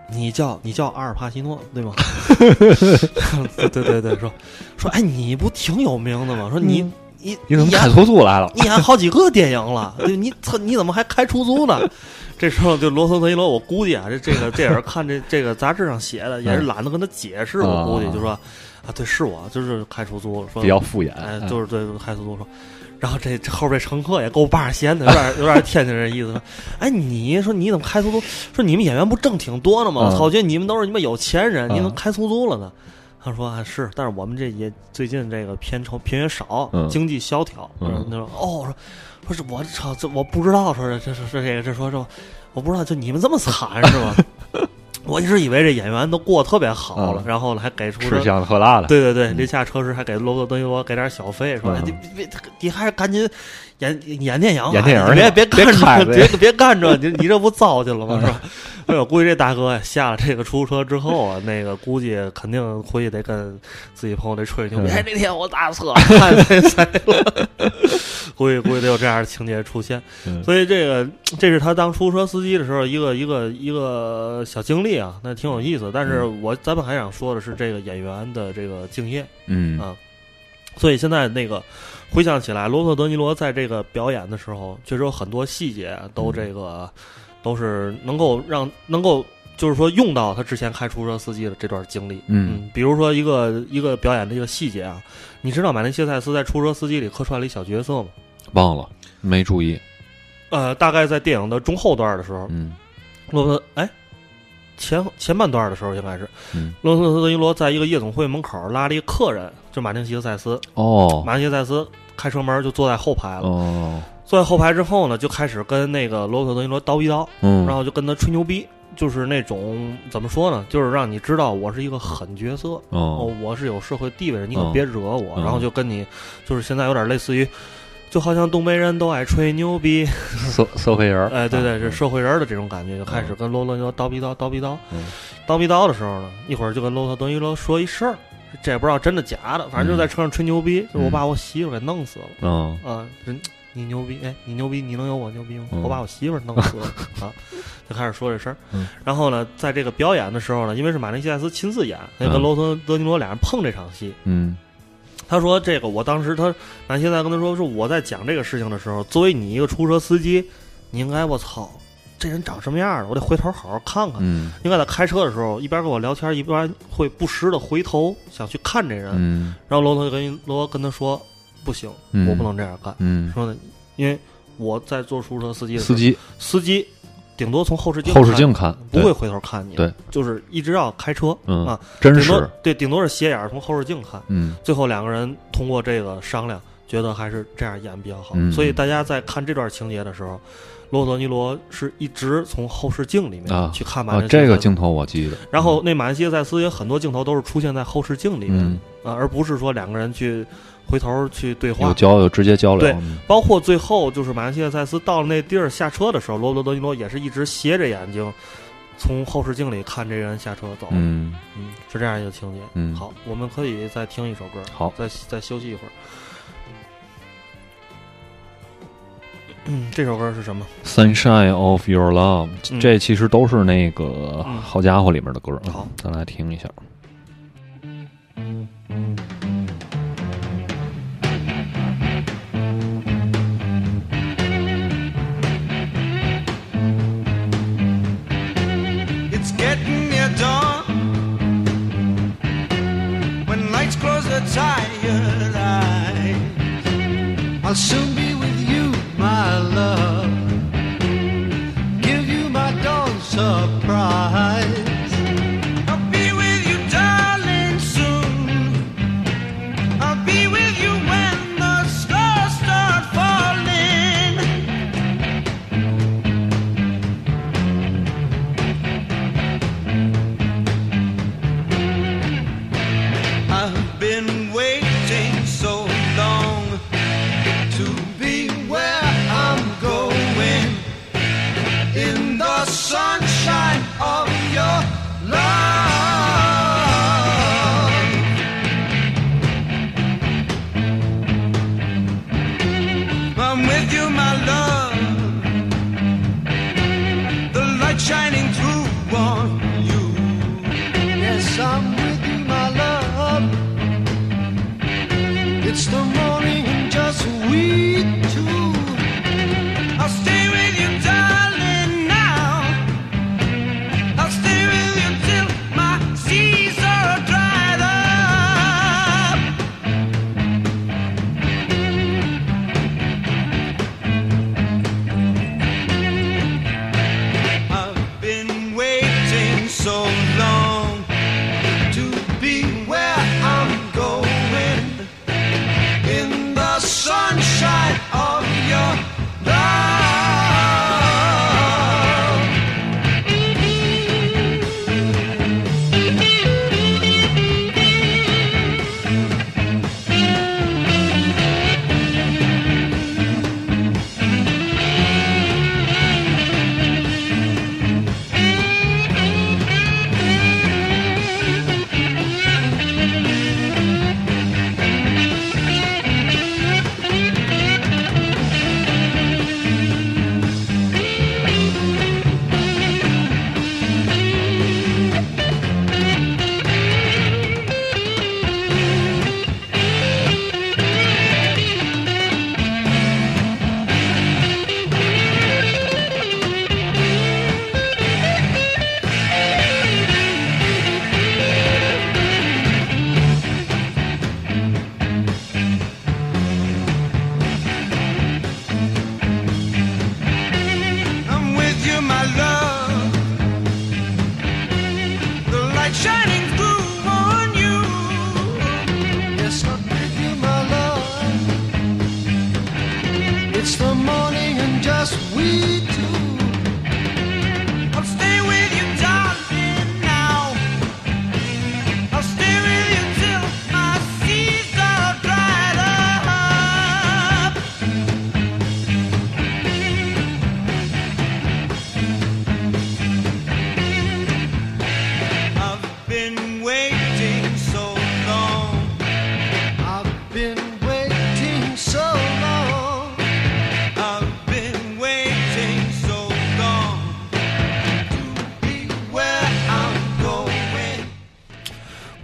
你叫你叫阿尔帕西诺对吗？对对对对，说说哎，你不挺有名的吗？说你、你
嗯你你怎么开出租来了？
你演好几个电影了，对你操，你怎么还开出租呢？这时候就罗森特·德尼罗，我估计啊，这这个这也是看这这个杂志上写的，也是懒得跟他解释，我估计就说啊，对，是我，就是开出租了，说
比较敷衍，
就是对开出租说。然后这这后边这乘客也够把闲的，有点有点天津人意思说，哎，你说你怎么开出租？说你们演员不挣挺多的吗？我
嗯
操，我觉得你们都是你们有钱人，你怎么
嗯
开出租了呢？他说啊是，但是我们这也最近这个片酬片源少，
嗯
经济萧条。
嗯
他说哦，说说是我操，这我不知道，说这这是是这个这说这我不知道，就你们这么惨 是吗？我一直以为这演员都过得特别好了，
嗯
然后呢还给出
吃
这
香喝辣的，
对对对，
嗯
临下车时还给罗伯特·德尼罗给点小费，说、
嗯
哎你别你还是赶紧演演电影啊，
演电影
你别别
别开这
别别干这，你你这不糟践了吗？是吧？哎呦，估计这大哥呀下了这个出租车之后啊，那个估计肯定回去得跟自己朋友得吹牛逼。那天我打车看谁谁了，估计估计得有这样的情节出现。
嗯
所以这个这是他当出租车司机的时候一个一个一个小经历啊，那挺有意思。但是我咱们还想说的是这个演员的这个敬业。
嗯
啊所以现在那个回想起来，罗伯特·德尼罗在这个表演的时候，确实有很多细节都这个、都是能够让能够就是说用到他之前开出租车司机的这段经历。
嗯
比如说一个一个表演的一个细节啊，你知道马内谢塞斯在出租车司机里客串了一小角色吗？
忘了没注意，
呃，大概在电影的中后段的时候，
嗯
罗伯特哎。前前半段的时候，应该是
嗯
罗伯特·德尼罗在一个夜总会门口拉了一个客人，就马丁·希克塞斯。
哦
马丁·希克塞斯开车门就坐在后排了，
哦。
坐在后排之后呢，就开始跟那个罗伯特·德尼罗叨逼叨，
嗯，
然后就跟他吹牛逼，就是那种怎么说呢，就是让你知道我是一个狠角色，哦。
哦，
我是有社会地位的，你可
嗯
别惹我，
嗯
然后就跟你，就是现在有点类似于。就好像东北人都爱吹牛逼，
社社会人儿，
哎，对对，
啊
是社会人的这种感觉，就开始跟罗罗叨逼叨叨逼叨。
嗯，
叨逼叨的时候呢，一会儿就跟罗伯特·德尼罗说一事儿，这也不知道真的假的，反正就在车上吹牛逼，就是我把我媳妇给弄死了。
嗯
啊，人你牛逼，哎，你牛逼，你能有我牛逼吗？
嗯
我把我媳妇弄死了 啊，就开始说这事儿。
嗯
然后呢，在这个表演的时候呢，因为是马丁·西塞斯亲自演，那跟
嗯
罗特·德尼罗俩人碰这场戏。
嗯
他说：“这个我当时他马丁·西塞跟他说，是我在讲这个事情的时候，作为你一个出租车司机，你应该我操，这人长什么样的？我得回头好好看看。
嗯
应该在开车的时候，一边跟我聊天，一边会不时的回头想去看这人。
嗯
然后罗特跟罗跟他说：不行，
嗯，
我不能这样干。
嗯，
说呢，因为我在做出租车司机的时候，
司机
司机顶多从后视镜
后视镜看
不会回头看你，
对，
就是一直要开车
嗯
啊，
真是
对，顶多是斜眼从后视镜看。
嗯
最后两个人通过这个商量，觉得还是这样演比较好。
嗯
所以大家在看这段情节的时候，罗德尼罗是一直从后视镜里面
啊
去看马
啊
丁、
这个镜头我记得，
然后那马恩西塞斯也很多镜头都是出现在后视镜里面、
嗯
啊，而不是说两个人去回头去对话
有。交有直接交流
对，
嗯
包括最后就是马恩西塞斯到了那地儿下车的时候，罗伯特·德尼罗也是一直斜着眼睛从后视镜里看这人下车走。
嗯
嗯，是这样一个情节。
嗯
好，我们可以再听一首歌，
好
再再休息一会儿。嗯，这首歌是什么
？Sunshine of Your Love，、
嗯
这其实都是那个
嗯
好家伙里面的歌。
好，
咱来听一下。
Getting near dawn. When lights close the tired eyes, I'll soon be I'm with you, my love. The light shining through on you. Yes, I'm with you, my love. It's the morning just we two.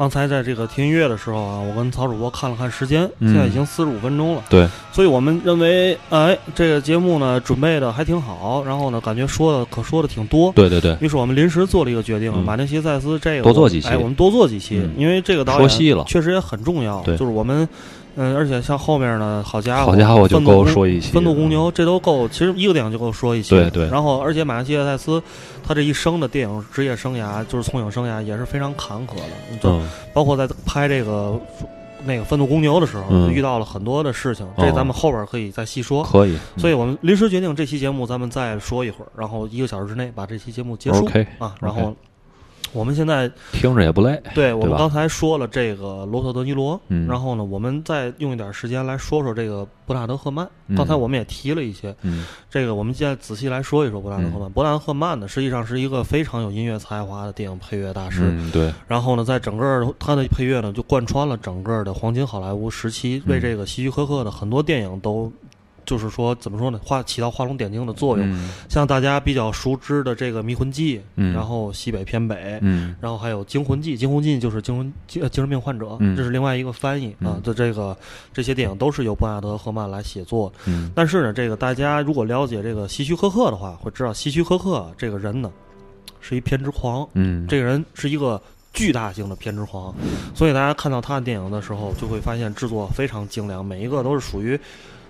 刚才在这个听音乐的时候啊，我跟曹主播看了看时间，
嗯
现在已经四十五分钟了。
对，
所以我们认为，哎，这个节目呢准备的还挺好，然后呢，感觉说的可说的挺多。
对对对，
于是我们临时做了一个决定，
嗯
马丁西塞斯这个
多做几期
哎，我们多做几期，
嗯
因为这个导演确实也很重要。
对
就是我们，嗯，而且像后面呢，好家伙，
好家伙就够说一期
愤怒公牛这都够，其实一个电影就够说一些。
对对
然后，而且马丁西塞斯他这一生的电影职业生涯，就是从影生涯也是非常坎坷的。你就
嗯
包括在拍这个那个愤怒公牛的时候，
嗯
遇到了很多的事情，这
哦
咱们后边可以再细说。
可以，
所以我们临时决定这期节目咱们再说一会儿，然后一个小时之内把这期节目结束啊。然后我们现在
听着也不累。
对我们刚才说了这个罗特·德尼罗，
嗯
然后呢，我们再用一点时间来说说这个布纳德·赫曼。
嗯
刚才我们也提了一些，
嗯
这个我们现在仔细来说一说布纳德·赫曼。伯纳德·赫曼呢，实际上是一个非常有音乐才华的电影配乐大师。
嗯，对，
然后呢，在整个他的配乐呢，就贯穿了整个的黄金好莱坞时期，为
嗯
这个希区柯克的很多电影都，就是说怎么说呢，画起到画龙点睛的作用。
嗯
像大家比较熟知的这个《迷魂记》，
嗯
然后《西北偏北》，
嗯
然后还有《惊魂记》，《惊魂记》就是惊魂精神病患者，
嗯
这是另外一个翻译啊
嗯。
的这个这些电影都是由伯纳德·赫曼来写作。
嗯
但是呢，这个大家如果了解这个希区柯克的话，会知道希区柯克这个人呢，是一偏执狂。
嗯，
这个人是一个巨大型的偏执狂，所以大家看到他的电影的时候，就会发现制作非常精良，每一个都是属于。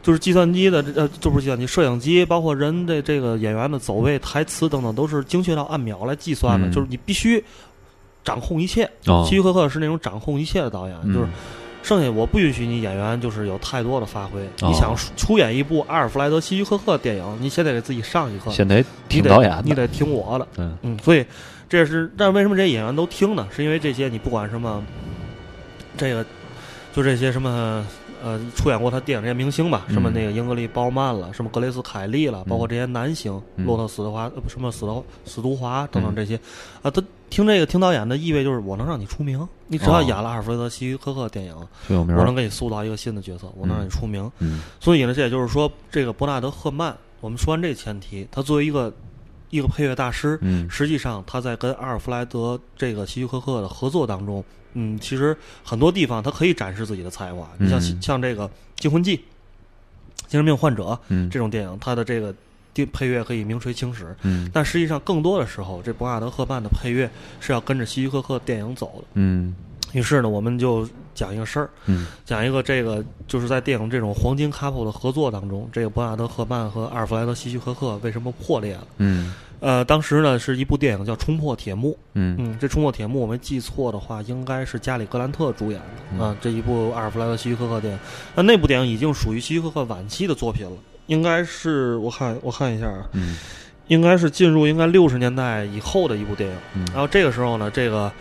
就是计算机的，呃，就不是计算机，摄影机，包括人的这个演员的走位、台词等等，都是精确到按秒来计算的。
嗯
就是你必须掌控一切。
哦
希区柯克是那种掌控一切的导演，
嗯
就是剩下我不允许你演员就是有太多的发挥。
哦
你想出演一部阿尔弗莱德·希区柯克电影，你先得给自己上一课，
先得听导演的，
你得听我的。
嗯
嗯，所以这是，但是为什么这些演员都听呢？是因为这些你不管什么，这个就这些什么呃出演过他电影这些明星吧，什么
嗯
那个英格丽·褒曼了，什么格雷斯·凯利了，包括这些男星，
嗯。
洛特·史德华，呃什么史德史都华等等
嗯
这些，啊，他听这个听导演的意味就是我能让你出名，你只要
哦
演了阿尔弗雷德·希区柯克电影。我能给你塑造一个新的角色，我能让你出名。
嗯。
所以呢，这也就是说，这个伯纳德·赫曼，我们说完这个前提，他作为一个一个配乐大师，
嗯。
实际上他在跟阿尔弗莱德这个希区柯克的合作当中，嗯，其实很多地方他可以展示自己的才华。你像
嗯
像这个《惊魂记》《精神病患者》
嗯
这种电影，他的这个电配乐可以名垂青史。
嗯
但实际上，更多的时候，这博纳德·赫曼的配乐是要跟着希区柯克电影走的。
嗯
于是呢，我们就讲一个事儿，
嗯
讲一个这个就是在电影这种黄金 couple 的合作当中，这个伯纳德·赫曼和阿尔弗莱德·希区柯克为什么破裂了？
嗯
呃，当时呢是一部电影叫《冲破铁幕》，
嗯
嗯，这《冲破铁幕》我没记错的话，应该是加里·格兰特主演的
嗯
啊。这一部阿尔弗莱德·希区柯克电影，那那部电影已经属于希区柯克晚期的作品了，应该是我看我看一下啊，
嗯
应该是进入应该六十年代以后的一部电影。
嗯
然后这个时候呢，这个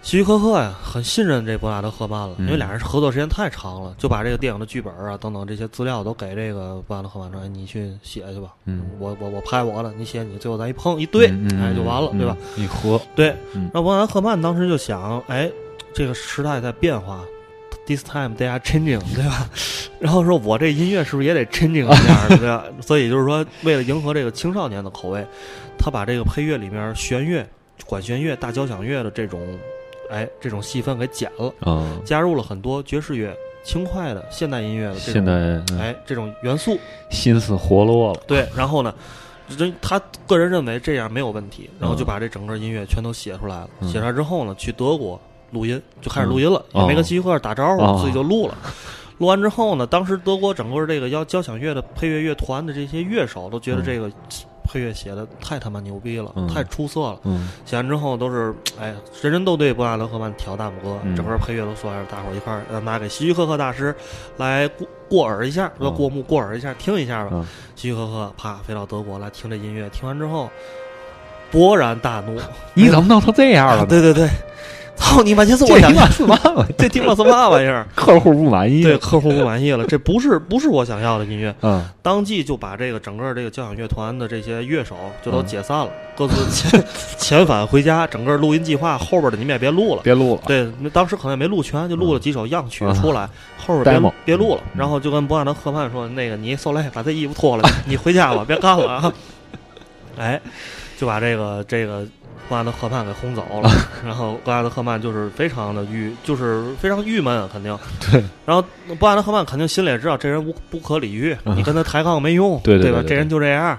希区柯克呀很信任这伯纳德·赫曼了，因为
嗯
俩人合作时间太长了，就把这个电影的剧本啊等等这些资料都给这个伯纳德·赫曼说：“哎，你去写去吧，
嗯
我我我拍我的，你写你，最后咱一碰一对，哎就完了，对吧？？
嗯一合，
对，
嗯
然后伯纳德·赫曼当时就想，哎，这个时代在变化。This time they are changing，对吧？然后说，我这音乐是不是也得 changing 一下，对吧？所以就是说，为了迎合这个青少年的口味，他把这个配乐里面弦乐、管弦乐、大交响乐的这种，哎，这种细分给剪了，
啊，
加入了很多爵士乐、轻快的现代音乐的这种，
现在嗯。
哎，这种元素。
心思活络了，
对，然后呢，这他个人认为这样没有问题，然后就
嗯。
把这整个音乐全都写出来了。
嗯。
写出来之后呢，去德国录音，就开始录音了，
嗯。
也没跟希区柯克打招呼，
哦。
自己就录了。录完之后呢，当时德国整个这个交交响乐的配乐乐团的这些乐手都觉得
嗯。
这个配乐写的太他妈牛逼了，
嗯。
太出色了。
嗯。
写完之后都是，哎，人人都对伯纳德·赫曼挑大拇哥，
嗯。
整个配乐都说，哎大伙儿一块儿呃拿给希区柯克大师来过过耳一下，说
嗯
过目过耳一下，听一下吧。
嗯。
希区柯克啪飞到德国来听这音乐，听完之后勃然大怒，
你怎么弄成这样了
对对 对，操你妈！这是我想要，
是嘛玩意儿？
这他妈是嘛玩意儿？
客户不满意，
对，客户不满意了，这不是不是我想要的音乐，
嗯
当即就把这个整个这个交响乐团的这些乐手就都
嗯
解散了，各自遣 遣返回家，整个录音计划后边的你们也别录了。
别录了，
对，当时可能也没录全，就录了几首样曲出来，后边别别录了。
嗯
然后就跟伯纳德·赫曼说：“那个你受累，把这衣服脱了，你回家吧，别干了啊。”哎，就把这个这个布兰德赫曼给轰走了，然后布兰德赫曼就是非常的郁，就是非常郁闷啊，肯定。
对。
然后布兰德赫曼肯定心里也知道这人无不可理喻，你跟他抬杠没用，
对对对对
这人就这样。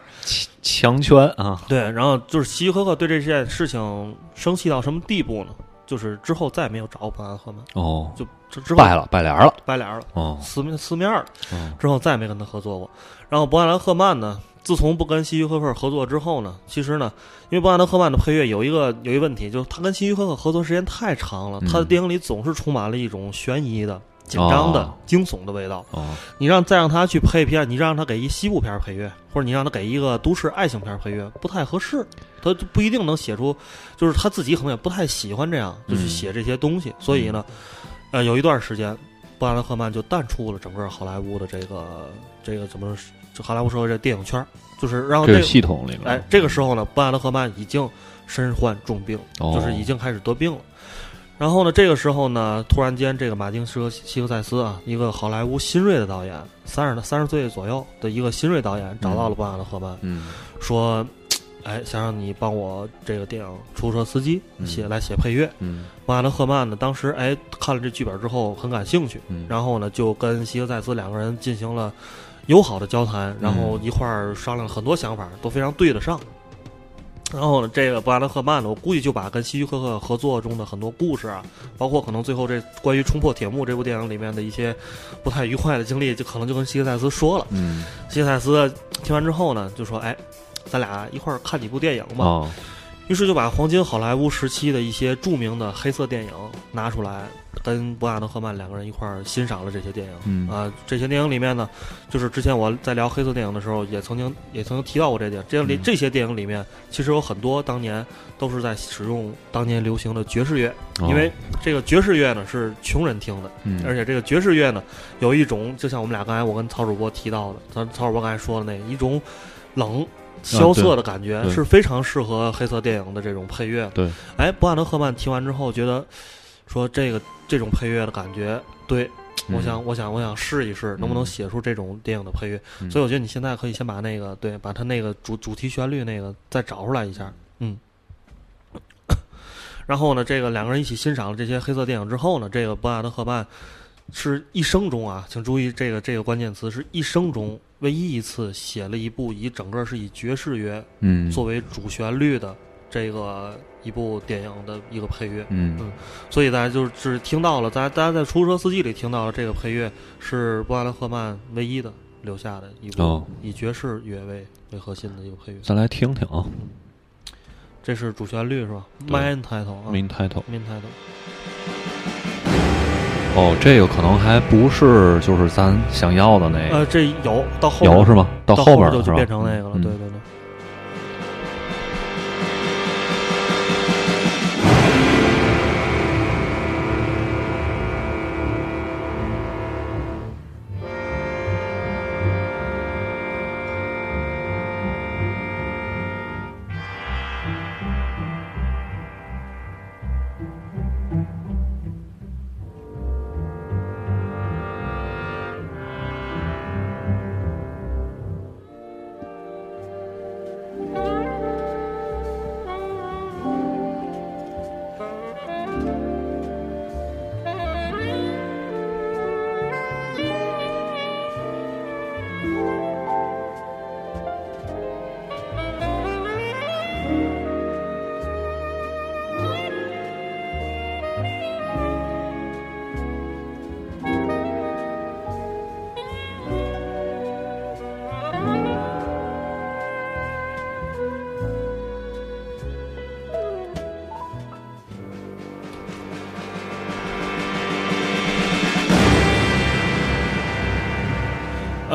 强权啊，
对，然后就是希区柯克对这件事情生气到什么地步呢？就是之后再也没有找过布兰德赫曼，
哦，
就之之后
拜了拜脸了，
败脸了，
哦，
撕面撕面了。
哦
之后再也没跟他合作过。然后伯兰德赫曼呢，自从不跟希区柯克合作之后呢，其实呢，因为布兰德赫曼的配乐有一个有一个问题，就是他跟希区柯克合作时间太长了，
嗯
他的电影里总是充满了一种悬疑的、紧张的、
哦
惊悚的味道。
哦，
你让再让他去配片，你让他给一西部片配乐，或者你让他给一个都市爱情片配乐，不太合适。他就不一定能写出，就是他自己可能也不太喜欢这样，就去
嗯
写这些东西。所以呢，呃，有一段时间，布兰德赫曼就淡出了整个好莱坞的这个这个怎么好莱坞社会这电影圈儿，就是然后这
这个系统里面，
哎这个时候呢，布兰德赫曼已经身患重病，
哦
就是已经开始得病了。然后呢，这个时候呢，突然间，这个马丁·希克塞斯啊，一个好莱坞新锐的导演，三十三十岁左右的一个新锐导演，找到了布兰德赫曼，
嗯
说：“哎，想让你帮我这个电影《出租车司机》
嗯
写来写配乐。
嗯
布兰德赫曼呢，当时哎看了这剧本之后很感兴趣，
嗯，
然后呢就跟希克塞斯两个人进行了友好的交谈，然后一块儿商量很多想法，都非常对得上。然后呢，这个布兰德赫曼呢，我估计就把跟希区柯克合作中的很多故事啊，包括可能最后这关于《冲破铁幕》这部电影里面的一些不太愉快的经历，就可能就跟希克塞斯说了。
嗯
希克塞斯听完之后呢，就说：“哎，咱俩一块儿看几部电影吧。
哦
于是就把黄金好莱坞时期的一些著名的黑色电影拿出来，跟伯纳德赫曼两个人一块儿欣赏了这些电影。
嗯
啊，这些电影里面呢，就是之前我在聊黑色电影的时候，也曾经也曾经提到过这点。这里、
嗯
这些电影里面，其实有很多当年都是在使用当年流行的爵士乐，因为这个爵士乐呢是穷人听的，而且这个爵士乐呢有一种，就像我们俩刚才我跟曹主播提到的，咱曹主播刚才说的那一种冷。萧瑟的感觉、
啊
是非常适合黑色电影的这种配乐。
对，
哎，伯纳德赫曼听完之后觉得，说这个这种配乐的感觉，对，
嗯。
我想，我想，我想试一试，能不能写出这种电影的配乐。
嗯。
所以我觉得你现在可以先把那个，对，把它那个主主题旋律那个再找出来一下，嗯。然后呢，这个两个人一起欣赏了这些黑色电影之后呢，这个伯纳德赫曼是一生中啊，请注意这个这个关键词是一生中唯一一次写了一部以整个是以爵士乐
嗯。
作为主旋律的这个一部电影的一个配乐。
嗯嗯
所以大家就是听到了，大家大家在出租车司机里听到了这个配乐是布兰德赫曼唯一的留下的一部、
哦
以爵士乐为为核心的一个配乐。
咱来听听啊
这是主旋律是吧？Main title 啊
，Main title。
，Main title。
哦，这个可能还不是就是咱想要的那个呃，
这有到后边
有是吗？
到
后边
边就就变成那个了，
嗯
对对对。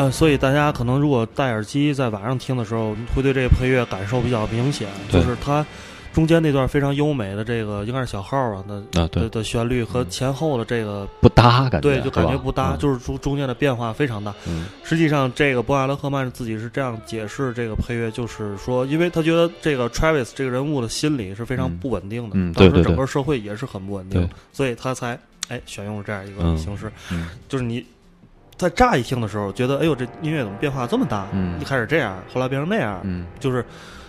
呃，所以大家可能如果戴耳机在晚上听的时候，会对这个配乐感受比较明显，就是它中间那段非常优美的这个应该是小号啊的
啊，对。
的，的旋律和前后的这个
不搭感觉，
对，就感觉不搭，
嗯。
就是中中间的变化非常大。
嗯。
实际上，这个博阿德赫曼自己是这样解释这个配乐，就是说，因为他觉得这个 Travis 这个人物的心理是非常
嗯。
不稳定的，
嗯
当时整个社会也是很不稳定所以他才哎选用了这样一个
嗯。
形式，
嗯。
就是你在乍一听的时候觉得，哎呦，这音乐怎么变化这么大？
嗯。
一开始这样，后来变成那样，
嗯。
就是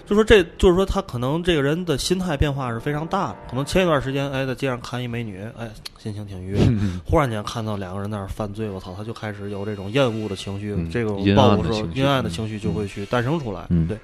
就说这就是说他可能这个人的心态变化是非常大的，可能前一段时间哎在街上看一美女，哎心情挺愉悦，
嗯。
忽然间看到两个人在那儿犯罪，我操，他就开始有这种厌恶的情绪，
嗯
这种
阴暗的情绪
就会去诞生出来，
嗯。
对。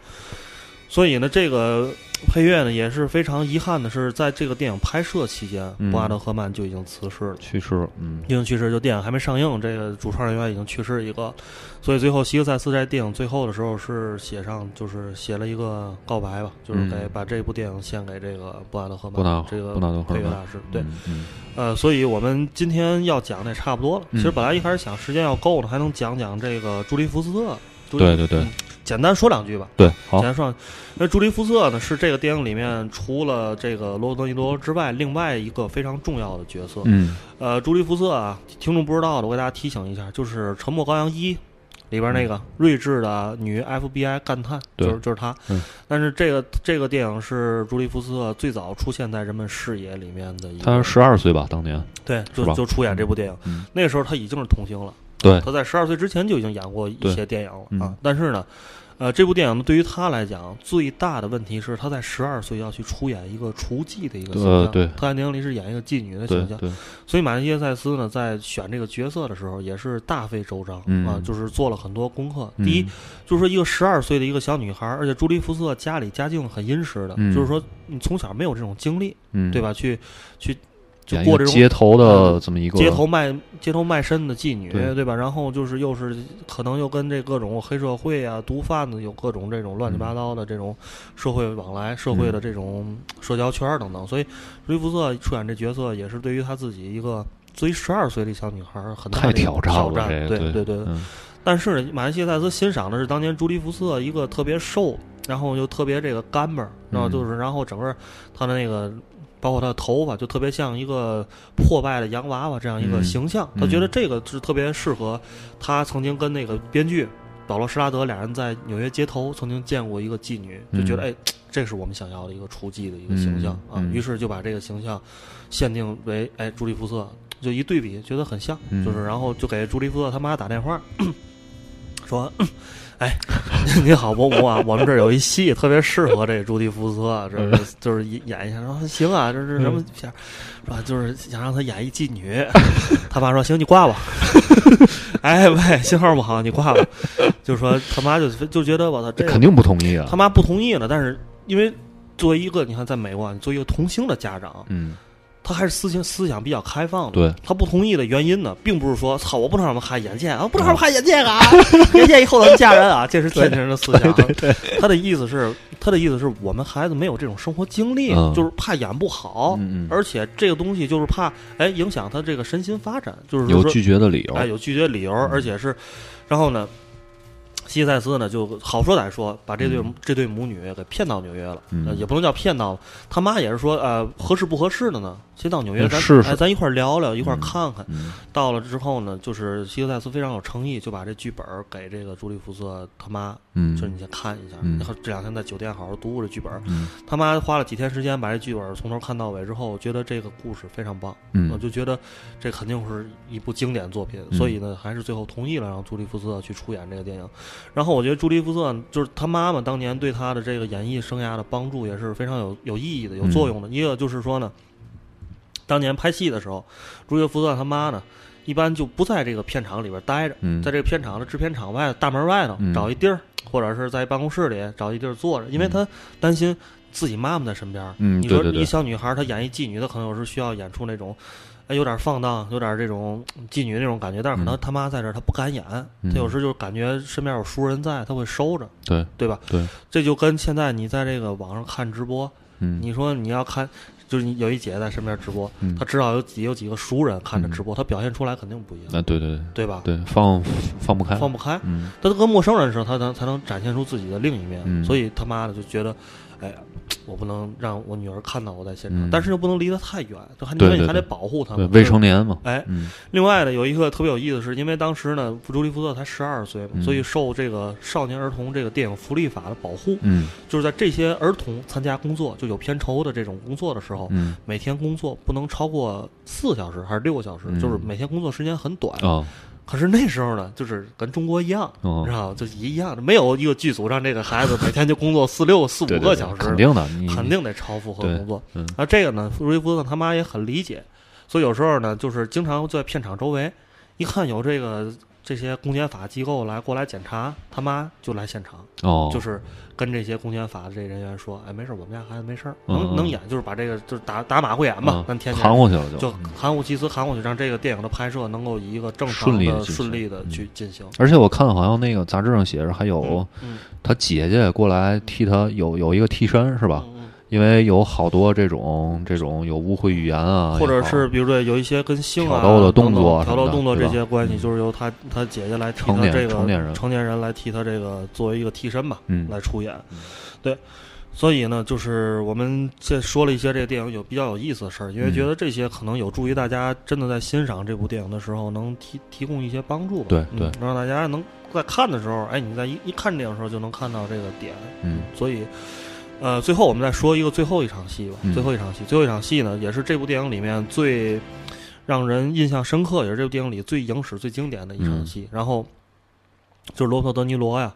所以呢，这个配乐呢也是非常遗憾的是，在这个电影拍摄期间，
嗯
布拉德赫曼就已经辞世了。
去世了，嗯
已经去世，就电影还没上映，这个主创人员已经去世一个，所以最后希克赛斯在电影最后的时候是写上，就是写了一个告白吧，就是给、
嗯
把这部电影献给这个布拉德赫曼，这个
布纳德赫曼
配乐大师。对，呃，所以我们今天要讲的也差不多了。
嗯
其实本来一开始想时间要够了，还能讲讲这个朱利福斯特。
对对对
嗯简单说两句吧。
对，好
简，单说，那朱莉福斯特呢是这个电影里面除了这个罗伯特·尼罗之外，另外一个非常重要的角色。
嗯
呃，朱莉福瑟啊，听众不知道的，我给大家提醒一下，就是《沉默羔羊一》里边那个睿智的女 FBI 干探，就是就是她。
嗯
但是这个这个电影是朱莉福斯特最早出现在人们视野里面的一个，
他十二岁吧，当年，
对，就就出演这部电影。
嗯
那时候他已经是童星了，
对，
他在十二岁之前就已经演过一些电影了啊
嗯。
但是呢。呃，这部电影呢，对于他来讲，最大的问题是他在十二岁要去出演一个雏妓的一个形象。
呃对
他在电影里是演一个妓女的形象。
对，
所以马丁·耶塞斯呢，在选这个角色的时候，也是大费周章、
嗯
啊，就是做了很多功课。
嗯
第一，就是说一个十二岁的一个小女孩，而且朱莉·福斯特家里家境很殷实的，
嗯
就是说你从小没有这种经历，
嗯，
对？吧？去去过这种
街头的这么一个
街头卖街头卖身的妓女，
对
吧？然后就是又是可能又跟这各种黑社会啊、毒贩子有各种这种乱七八糟的这种社会往来、社会的这种社交圈等等。所以朱莉福瑟出演这角色，也是对于他自己一个作为十二岁的小女孩儿很大
太挑战了，
对对对。
嗯
但是呢，马来西亚塞斯欣赏的是当年朱莉福瑟一个特别瘦，然后又特别这个干巴儿，然后
嗯
就是然后整个他的那个。包括他的头发，就特别像一个破败的洋娃娃这样一个
嗯
形象。
嗯
他觉得这个是特别适合他曾经跟那个编剧保罗·施拉德俩人在纽约街头曾经见过一个妓女，就觉得
嗯
哎，这是我们想要的一个雏妓的一个形象啊。于是就把这个形象限定为哎朱莉福瑟，就一对比觉得很像，
嗯
就是然后就给朱莉福瑟他妈打电话。说，哎，你好，伯母啊，我们这儿有一戏特别适合这个朱迪福斯，这
嗯
是就是演一下。说行啊，这是什么片儿？是吧？就是想让他演一妓女。他爸说行，你挂吧。哎喂，信号不好，你挂吧。就说他妈就就觉得我操，这
肯定不同意啊
他，妈不同意了。但是因为作为一个你看在美国作为一个童星的家长，
嗯，
他还是思想思想比较开放的。
对，
他不同意的原因呢，并不是说操我不能让他们看眼见啊，不能让他们看眼见啊，眼见以后能嫁人啊，这是天津人的思想。他的意思是，他的意思是我们孩子没有这种生活经历，
嗯
就是怕演不好，而且这个东西就是怕哎影响他这个身心发展，就是
有拒绝的理由，
哎有拒绝理由，而且是，然后呢。西塞斯呢，就好说歹说，把这对、
嗯
这对母女给骗到纽约了，也不能叫骗到了。他妈也是说，呃，合适不合适的呢？先到纽约哎，咱一块儿聊聊，一块看看。
嗯
到了之后呢，就是希克塞斯非常有诚意，就把这剧本给这个朱利福瑟他妈，
嗯
就是你先看一下。
嗯
然后这两天在酒店好好读读这剧本。
嗯
他妈花了几天时间把这剧本从头看到尾之后，觉得这个故事非常棒，我
嗯
就觉得这肯定是一部经典作品，
嗯
所以呢，还是最后同意了让朱莉福瑟去出演这个电影。然后我觉得朱莉福瑟就是他妈妈当年对他的这个演艺生涯的帮助也是非常有有意义的、有作用的。
嗯
一个就是说呢，当年拍戏的时候，朱莉福瑟他妈呢。一般就不在这个片场里边待着，
嗯。
在这个片场的制片厂外大门外头
嗯。
找一地儿，或者是在办公室里找一地儿坐着，因为他担心自己妈妈在身边。
嗯
你说一小女孩她演一妓女，她可能有时需要演出那种，哎，有点放荡，有点这种妓女那种感觉，但是可能
嗯。
他妈在这儿，她不敢演，
嗯。
她有时就感觉身边有熟人在，她会收着，
对
对吧？
对，
这就跟现在你在这个网上看直播，
嗯。
你说你要看，就是你有一姐在身边直播，
嗯。
她知道有几有几个熟人看着
嗯
直播，她表现出来肯定不一样，
啊对对对。
对吧？
对放放不开，
放不开，
嗯。
他跟陌生人的时候，他能才能展现出自己的另一面，
嗯。
所以他妈的就觉得，哎，我不能让我女儿看到我在现场，
嗯。
但是又不能离得太远，就还你还得保护她
们。未成年嘛，
哎，
嗯。
另外呢，有一个特别有意思的是，因为当时呢，朱利福特才十二岁嘛，
嗯。
所以受这个少年儿童这个电影福利法的保护，
嗯。
就是在这些儿童参加工作就有片酬的这种工作的时候，
嗯。
每天工作不能超过四个小时还是六个小时，
嗯
就是每天工作时间很短。
啊
可是那时候呢，就是跟中国一样，
哦
你知道？就一样，没有一个剧组让这个孩子每天就工作四六四五
对对对
个小时，
肯定的，
肯定得超负荷工作。
嗯
啊，这个呢，路易福特他妈也很理解，所以有时候呢，就是经常在片场周围，一看有这个这些公检法机构来过来检查，他妈就来现场，
哦，
就是跟这些公检法的这人员说，哎，没事儿，我们家孩子没事儿，能能演，就是把这个就是打打马虎眼嘛
嗯，
咱天天
含过去了就。
就
嗯
含糊其辞，含过去，让这个电影的拍摄能够以一个正常的、
顺利
的
嗯
去进行。
而且我看好像那个杂志上写着还有
嗯
他姐姐过来替他有有一个替身是吧？因为有好多这种这种有污秽语言啊，
或者是比如说有一些跟性啊、
挑逗的动作什么的
等等挑逗动作这些关系，
嗯
就是由他他姐姐来替
成
这个
成年人
成年人来替他这个作为一个替身吧，
嗯
来出演。对，所以呢，就是我们这说了一些这个电影有比较有意思的事儿，因为
嗯
觉得这些可能有助于大家真的在欣赏这部电影的时候能提提供一些帮助吧。
对
嗯
对
让大家能在看的时候，哎，你在一一看电影的时候就能看到这个点。
嗯
所以，呃，最后我们再说一个最后一场戏吧。
嗯
最后一场戏，最后一场戏呢，也是这部电影里面最让人印象深刻，也是这部电影里最影史、最经典的一场
嗯
戏。然后就是罗伯特·德尼罗呀。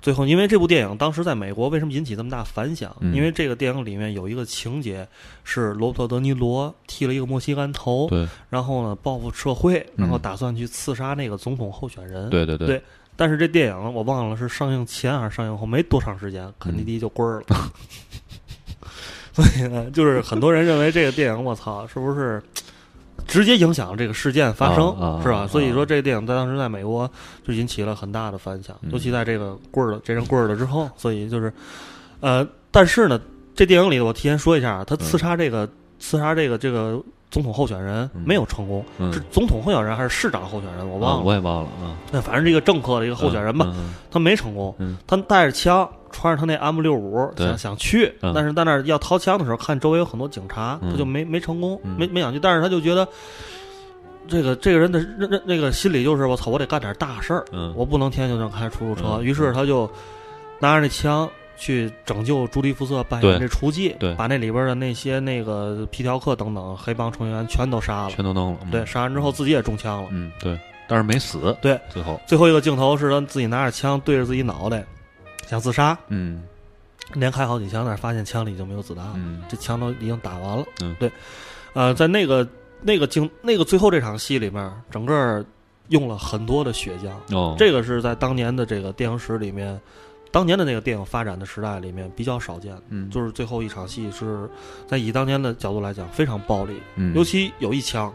最后，因为这部电影当时在美国为什么引起这么大反响？
嗯
因为这个电影里面有一个情节是罗伯特·德尼罗剃了一个墨西干头，
对
然后呢报复社会，然后
嗯
打算去刺杀那个总统候选人。
对对对
对但是这电影我忘了是上映前还是上映后没多长时间，肯尼迪就棍儿了。所以呢，就是很多人认为这个电影，我操，是不是直接影响这个事件发生，是吧？
啊
所以说这个电影在当时在美国就引起了很大的反响，
嗯
尤其在这个棍儿了这人棍儿了之后，所以就是，呃，但是呢，这电影里我提前说一下，他刺杀这个、刺杀这个这个总统候选人
嗯
没有成功，
嗯
是总统候选人还是市长候选人，我
啊
忘了。
我也忘了啊，
那反正是一个政客的一个候选人吧，
嗯
他没成功，
嗯
他带着枪，穿着他那 M 六五想想去，
嗯
但是在那儿要掏枪的时候，看周围有很多警察，
嗯
他就没没成功，
嗯
没没想去，但是他就觉得。这个这个人的那那那个心里就是我操，我得干点大事儿，
嗯
我不能天天就能开出租车。
嗯
于是他就拿着那枪去拯救朱迪福瑟扮演
对
这雏妓，
对。
把那里边的那些那个皮条客等等黑帮成员全都杀了。
全都弄了，嗯。
对，杀完之后自己也中枪了。
嗯对，但是没死，
对，
最后。
最后一个镜头是他自己拿着枪对着自己脑袋想自杀，
嗯。
连开好几枪，但是发现枪里已经没有子弹了，
嗯。
这枪都已经打完了。
嗯。
对，呃，在那个那个镜那个最后这场戏里面，整个用了很多的血浆，
哦。
这个是在当年的这个电影史里面，当年的那个电影发展的时代里面比较少见。
嗯。
就是最后一场戏是在以当年的角度来讲非常暴力，
嗯。
尤其有一枪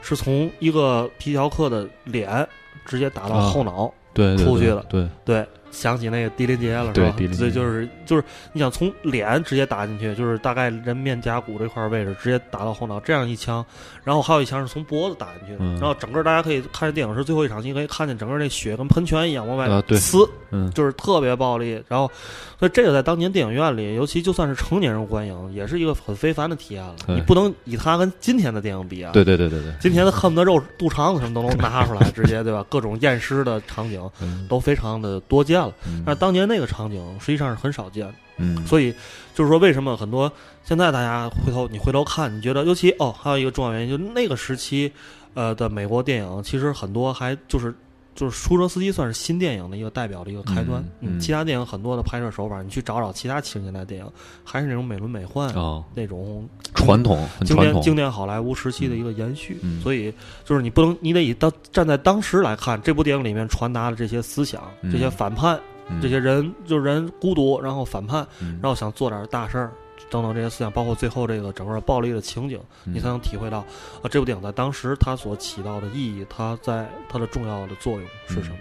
是从一个皮条客的脸直接打到
啊
后脑，
对
出去了
对
对，想起那个狄仁杰了，是吧？
对
就是就是你想从脸直接打进去，就是大概人面颊骨这块位置直接打到后脑，这样一枪，然后还有一枪是从脖子打进去的，
嗯
然后整个大家可以看电影是最后一场戏，可以看见整个那血跟喷泉一样往外呲，
嗯
就是特别暴力。然后，所以这个在当年电影院里，尤其就算是成年人观影，也是一个很非凡的体验了。你不能以它跟今天的电影比啊。
对对对对对，
今天的恨不得肉肚肠子什么都能拿出来，直接对吧？各种验尸的场景
嗯
都非常的多见了。
嗯
但是当年那个场景实际上是很少见的，
嗯
所以就是说，为什么很多现在大家回头你回头看，你觉得尤其哦，还有一个重要原因，就是那个时期，呃的美国电影其实很多还就是就是出租车司机算是新电影的一个代表的一个开端。
嗯嗯
其他电影很多的拍摄手法，你去找找其他七十年代电影，还是那种美轮美奂、
哦。
那种
传统
经典经典好莱坞时期的一个延续，
嗯
所以就是你不能，你得以当站在当时来看，这部电影里面传达的这些思想、
嗯。
这些反叛、
嗯
这些人就是人孤独，然后反叛，
嗯。
然后想做点大事儿。等等这些思想，包括最后这个整个暴力的情景，
嗯
你才能体会到啊，这部电影在当时它所起到的意义，它在它的重要的作用是什么？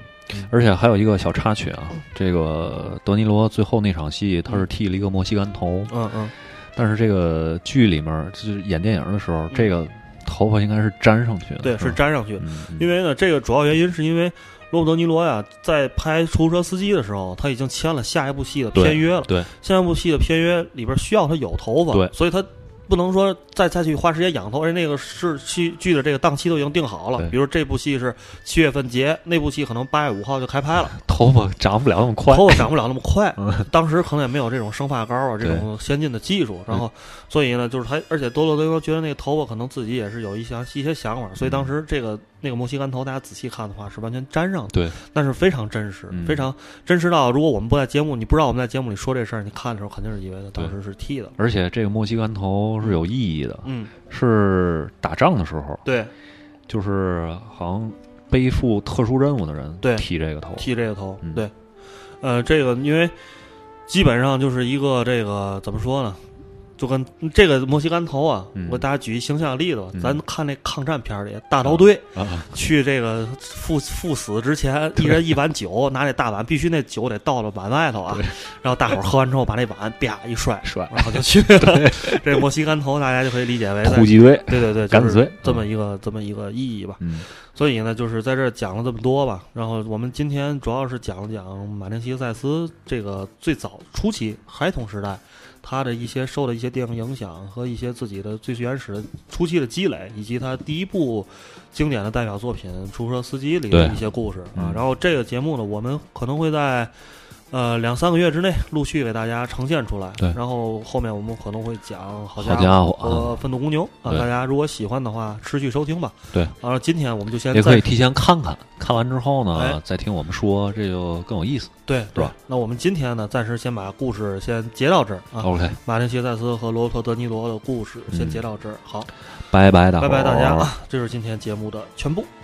而且还有一个小插曲啊，这个德尼罗最后那场戏，他是剃了一个墨西干头，
嗯嗯，
但是这个剧里面就是演电影的时候，这个头发应该是粘上去的，
对，是粘上去的。因为呢，这个主要原因是因为罗伯特·德尼罗呀，在拍《出租车司机》的时候，他已经签了下一部戏的片约了。
对，
下一部戏的片约里边需要他有头发，
对
所以他不能说再再去花时间养头，而且那个是戏剧的这个档期都已经定好了。比如这部戏是七月份结，那部戏可能八月五号就开拍了，
头发长不了那么快，
头发长不了那么快
嗯。
当时可能也没有这种生发膏啊，这种先进的技术。然后，所以呢，就是他，而且多洛德罗觉得那个头发可能自己也是有一些一些想法，所以当时这个那个莫西干头，大家仔细看的话是完全粘上的，
对，
但是非常真实，
嗯
非常真实到如果我们不在节目，你不知道我们在节目里说这事儿，你看的时候肯定是以为他当时是剃的。
而且这个莫西干头是有意义的，
嗯，
是打仗的时候，
对，
就是好像背负特殊任务的人
对
剃这个头，
剃这个头，
嗯
对，呃，这个因为基本上就是一个这个怎么说呢？就跟这个墨西干头啊，
嗯
我给大家举一形象的例子吧，
嗯
咱看那抗战片里大刀队、
啊，
去这个赴赴死之前，一人一碗酒，拿这大碗，必须那酒得倒到碗外头啊，然后大伙儿喝完之后把那碗啪一摔，
摔
然后就去了。这墨西干头大家就可以理解为在
突击队，
对对对，敢
死队
这么一个这么一个意义吧。
嗯
所以呢，就是在这儿讲了这么多吧。然后我们今天主要是讲了讲马丁·西克塞斯这个最早初期孩童时代，他的一些受的一些电影影响和一些自己的最原始的初期的积累，以及他第一部经典的代表作品《出租车司机》里的一些故事啊
嗯。
然后这个节目呢，我们可能会在。呃，两三个月之内陆续给大家呈现出来。
对
然后后面我们可能会讲好
好家伙
和愤怒公牛啊，
对
大家如果喜欢的话，持续收听吧。
对，
然后今天我们就先
也可以提前看看，看完之后
哎
呢，再听我们说，这就更有意思。
对对
吧。
那我们今天呢，暂时先把故事先截到这儿啊。
OK，
马丁·谢塞斯和罗伯特·德尼罗的故事先
嗯
截到这儿。好，
拜拜，大伙儿
拜拜大家啊！这是今天节目的全部。
嗯